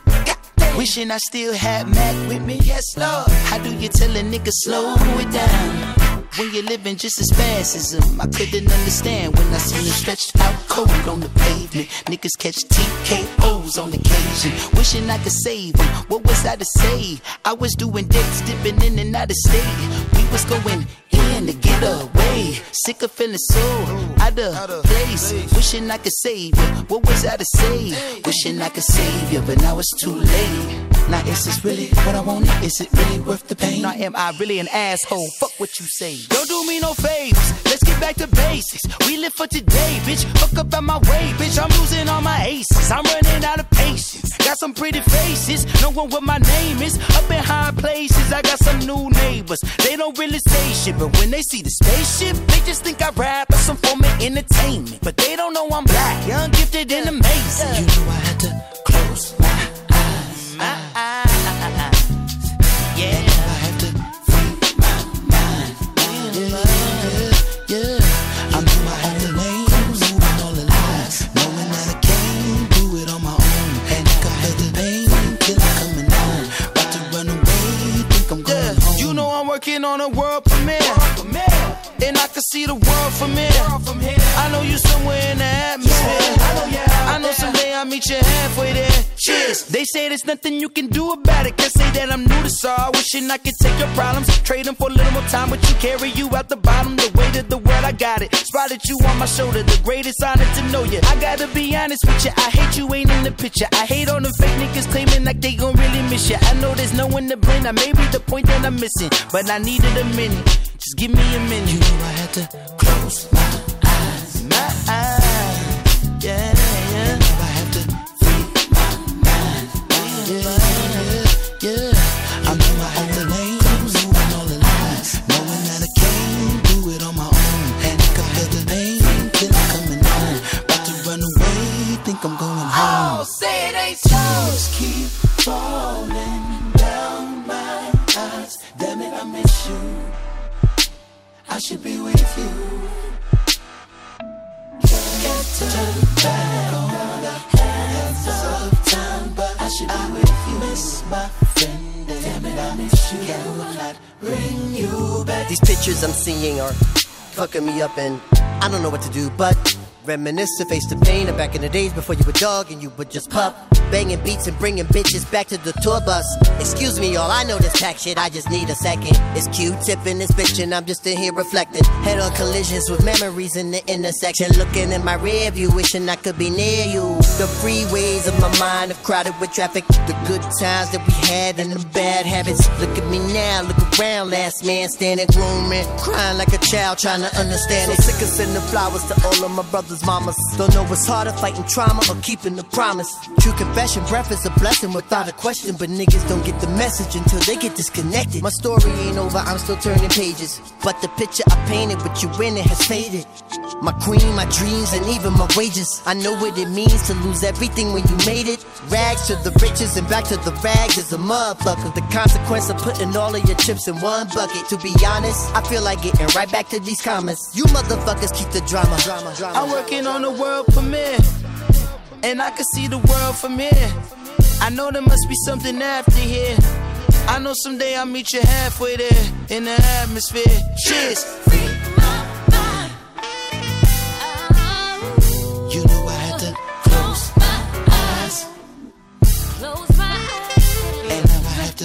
Wishing I still had Mac with me. Yes, Lord. How do you tell a nigga slow it down? When you're living just as fast as him, I couldn't understand when I seen him stretched out cold on the pavement. Niggas catch TKOs on occasion, wishing I could save him. What was I to say? I was doing dicks, dipping in and out of state. We was going in to get away. Sick of feeling so out of place. Wishing I could save you. What was I to say? Wishing I could save you, but now it's too late. Now is this really what I wanted? Is it really worth the pain? Now am I really an asshole? Fuck what you say. Don't do me no favors. Let's get back to basics. We live for today, bitch. Fuck up out my way, bitch. I'm losing all my aces. I'm running out of patience. Got some pretty faces. No one what my name is. Up in high places. I got some new neighbors. They don't really say shit, but when they see the spaceship, they just think I rap or some form of entertainment. But they don't know I'm black, young, gifted, and amazing. You know I had to on my mind up, yeah, yeah, I do my own. And I can feel the pain till I'm coming on. About to run away, think I'm going. You know I'm working on a world premiere. And I can see the world from here. I know you somewhere in the atmosphere. I know someday I'll meet you halfway there. Cheers. They say there's nothing you can do about it. Can't say that I'm new to sorrow. Wishing I could take your problems, trade them for a little more time. But you carry you out the bottom, the weight of the world. I got it. Spotted you on my shoulder, the greatest honor to know you. I gotta be honest with you. I hate you ain't in the picture. I hate on the fake niggas claiming like they gon' really miss you. I know there's no one to blame. I may be the point that I'm missing, but I needed a minute. Just give me a minute. You know I had to close my eyes. My eyes. Yeah, yeah. I have to free my mind. Yeah, yeah. I'm all the. Knowing that I can't do it on my own. And I can feel the pain coming to run away, think I'm going home. Oh, say it ain't so. Tears keep falling down my eyes. Damn it, I miss you. I should be with you. Turn back on hands I should be with you. Miss my friend, bring you back. These pictures I'm seeing are fucking me up, and I don't know what to do but reminisce to face the pain of back in the days before you were dog and you were just pup. Banging beats and bringing bitches back to the tour bus. Excuse me, all I know this pack shit, I just need a second. It's Q-Tip in this bitch and I'm just in here reflecting. Head on collisions with memories in the intersection. Looking in my rear view, wishing I could be near you. The freeways of my mind are crowded with traffic. The good times that we had and the bad habits. Look at me now, look around, last man standing grooming. Crying like a child trying to understand it. Sick of sending flowers to all of my brothers' mamas. Don't know what's harder, fighting trauma or keeping the promise. True confession, breath is a blessing without a question. But niggas don't get the message until they get disconnected. My story ain't over, I'm still turning pages. But the picture I painted with you in it has faded. My queen, my dreams, and even my wages. I know what it means to lose everything when you made it. Rags to the riches and back to the rags is a motherfucker. The consequence of putting all of your chips in one bucket. To be honest, I feel like getting right back to these comments. You motherfuckers keep the drama. drama, drama. I'm working on the world premiere, and I can see the world from here. I know there must be something after here. I know someday I'll meet you halfway there in the atmosphere. Cheers.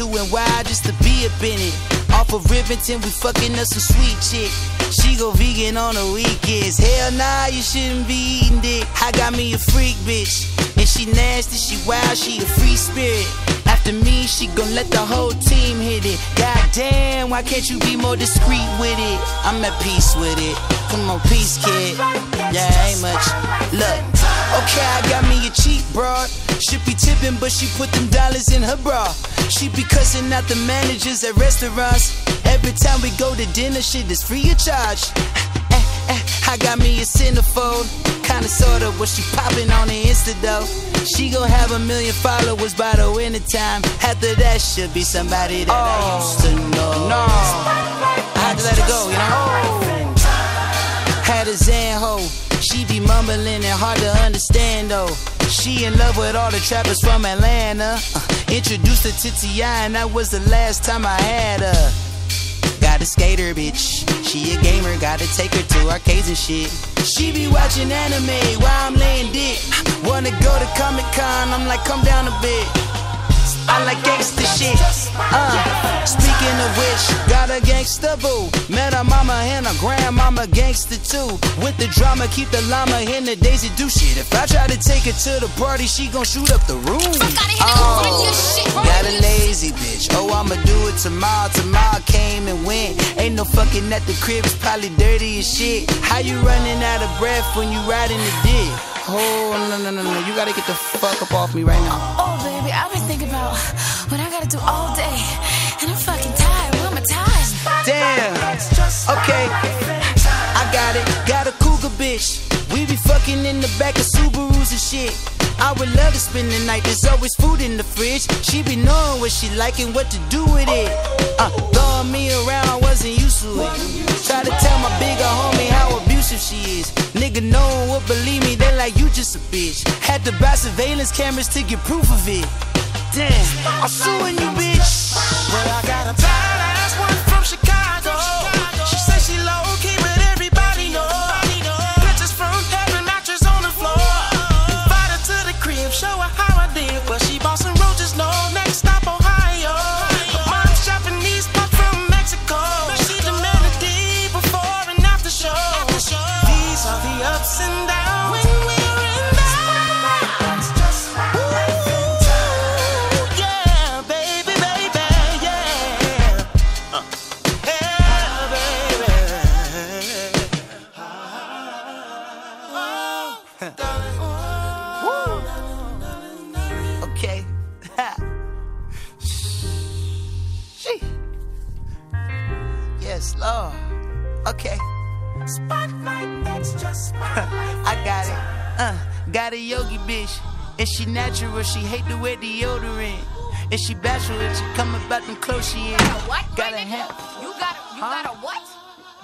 I'm headed just to be up in it. Off of Rivington, we fucking up some sweet chick. She go vegan on the weekends. Hell nah, you shouldn't be eating dick. I got me a freak bitch. And she nasty, she wild, she a free spirit. After me, she gon' let the whole team hit it. God damn, why can't you be more discreet with it? I'm at peace with it. Come on, peace, kid. Yeah, ain't much. Look, okay, I got me a cheap broad. She be tipping, but she put them dollars in her bra. She be cussing out the managers at restaurants. Every time we go to dinner, shit is free of charge. Eh, eh, I got me a centerfold. Kinda sorta what she popping on the Insta though. She gon' have a million followers by the winter time. After that, should be somebody that I used to know. No, I had to let it go, you know. Had a Zan hoe. She be mumbling and hard to understand though. She in love with all the trappers from Atlanta. Uh, introduced her to T.I. and that was the last time I had her. Got a skater, bitch. She a gamer, gotta take her to arcades and shit. She be watching anime while I'm laying dick. Wanna go to Comic Con, I'm like, come down a bit. I like gangsta shit. Uh, speaking of which, got a gangsta boo. Met a mama and a grandmama gangsta too. With the drama, keep the llama in the Daisy do shit. If I try to take her to the party, she gon' shoot up the room. Oh, got a lazy bitch. Oh, I'ma do it tomorrow. Tomorrow came and went. Ain't no fucking at the crib, it's probably dirty as shit. How you running out of breath when you riding the dick? Oh, no, no, no, no. You gotta get the fuck up off me right now. I've been thinking about what I gotta do all day. And I'm fucking tired. Where my time? Damn, Okay, I got it, got a cougar bitch. We be fucking in the back of Subarus and shit. I would love to spend the night. There's always food in the fridge. She be knowing what she like and what to do with it. Uh, throwing me around, I wasn't used to it. Try to tell my bigger homie how she is. Nigga, no one would believe me. They like you just a bitch. Had to buy surveillance cameras to get proof of it. Damn, I'm suing you, bitch. Well, I got a Uh, got a yogi bitch. And she natural, she hate to wear deodorant. And she bachelor, she come about them clothes she in. What? Got Wait, a hand. You got you got a what?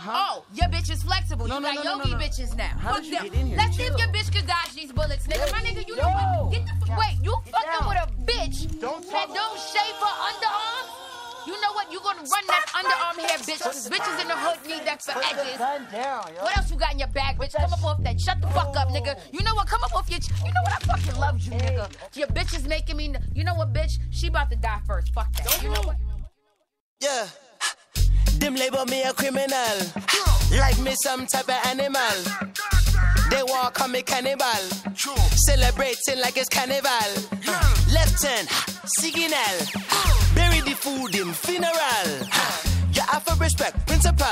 Oh, your bitch is flexible. No, you no, got no, yogi bitches now. How Fuck did you get in here? Let's see if your bitch can dodge these bullets, nigga. My nigga, you know what? Get the f- wait. You fucking with a bitch don't that don't shave her underarm? You know what? You gonna run that underarm hair, bitch. Cause bitches in the hood need that for edges. What else you got in your bag, bitch? Come up off that. Shut the fuck up, nigga. You know what? Come up off your. Ch- you know what? I fucking love you, nigga. Your bitch is making me. You know what, bitch? She about to die first. Fuck that. You know what? Yeah. Them label me a criminal. Like me some type of animal. They walk on me cannibal. Celebrating like it's carnival. Left hand, signal. Bury the food in funeral. You have to respect principal.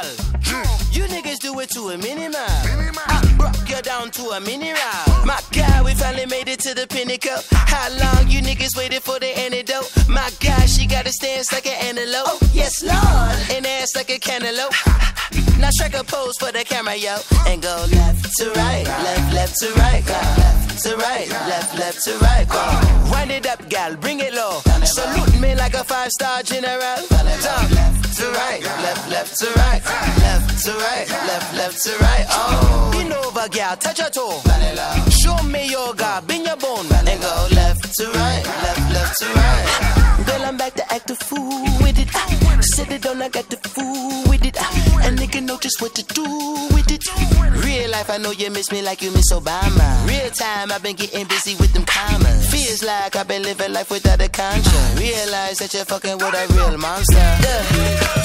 Hmm. You niggas do it to a minimal. I broke you down to a mineral. My God, we finally made it to the pinnacle. How long you niggas waited for the antidote? My God, she got a stance like an antelope. Oh, yes, Lord. And ass like a cantaloupe. Now strike a pose for the camera, yo. And go left to right, left, left to right, go left to right, left, left to right, go. Wind it up, gal, bring it low. Salute me like a five star general. Jump left to right, left, left to right, left to right, left, left to right. Oh, bend over, gal, touch your toe. Show me yoga, bend your bone, and go left to right, left, left to right. Girl, I'm back to act a fool with it. Set it down, I got the fool And nigga know just what to do with it. Real life, I know you miss me like you miss Obama. Real time, I've been getting busy with them commas. Feels like I've been living life without a conscience. Realize that you're fucking with a real monster. Yeah.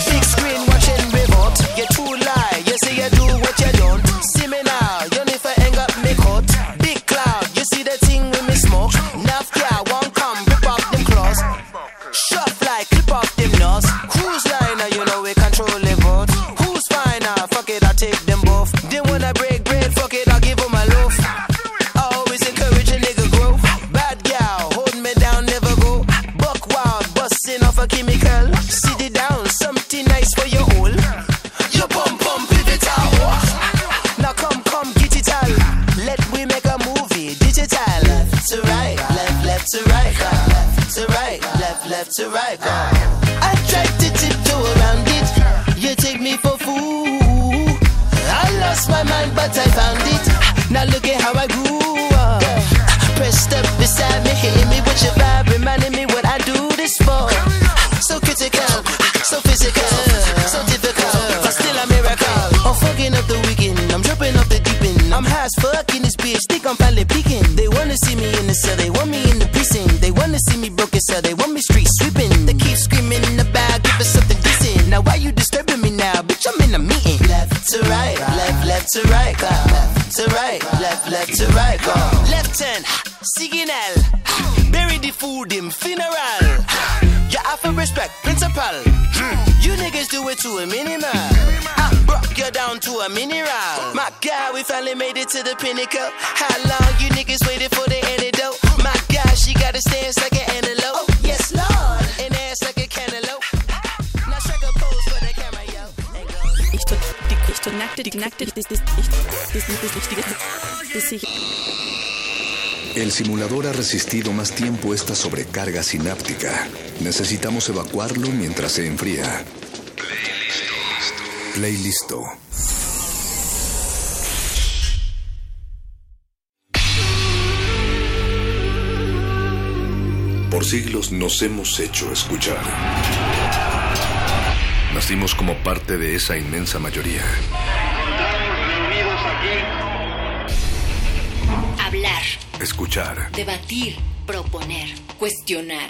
Big screen watching revolt. You're too lie. You say you do what you don't. See me now, you to hang up me coat. Big cloud, you see the thing with me smoke. Enough, left, to right, left to right, left, left to right. Go. I tried to tiptoe around it. You take me for fool. I lost my mind, but I found it. Now look at how I grew end. As fuck in this bitch, think I'm finally peaking. They wanna see me in the cell, they want me in the precinct. They wanna see me broken cell, they want me street sweeping. They keep screaming in the bag, give us something decent. Now why you disturbing me now, bitch? I'm in a meeting. Left to right, left, left to right, go. Left to right, left, left to right, go. Left hand, signal. Bury the food in funeral. You have to respect principal. Hmm. You niggas do it to a minimal. Down to a mineral. My God, we finally made it to the pinnacle. How long you niggas waited for the antidote? My God, she got a stance like an antelope. Oh, yes, Lord. And ass like a cantaloupe. Now strike a pose for the camera, yo. Ich tut die El simulador ha resistido más tiempo esta sobrecarga sináptica. Necesitamos evacuarlo mientras se enfría. Playlisto. Por siglos nos hemos hecho escuchar. Nacimos como parte de esa inmensa mayoría. reunidos aquí Hablar, Escuchar. debatir, proponer, cuestionar.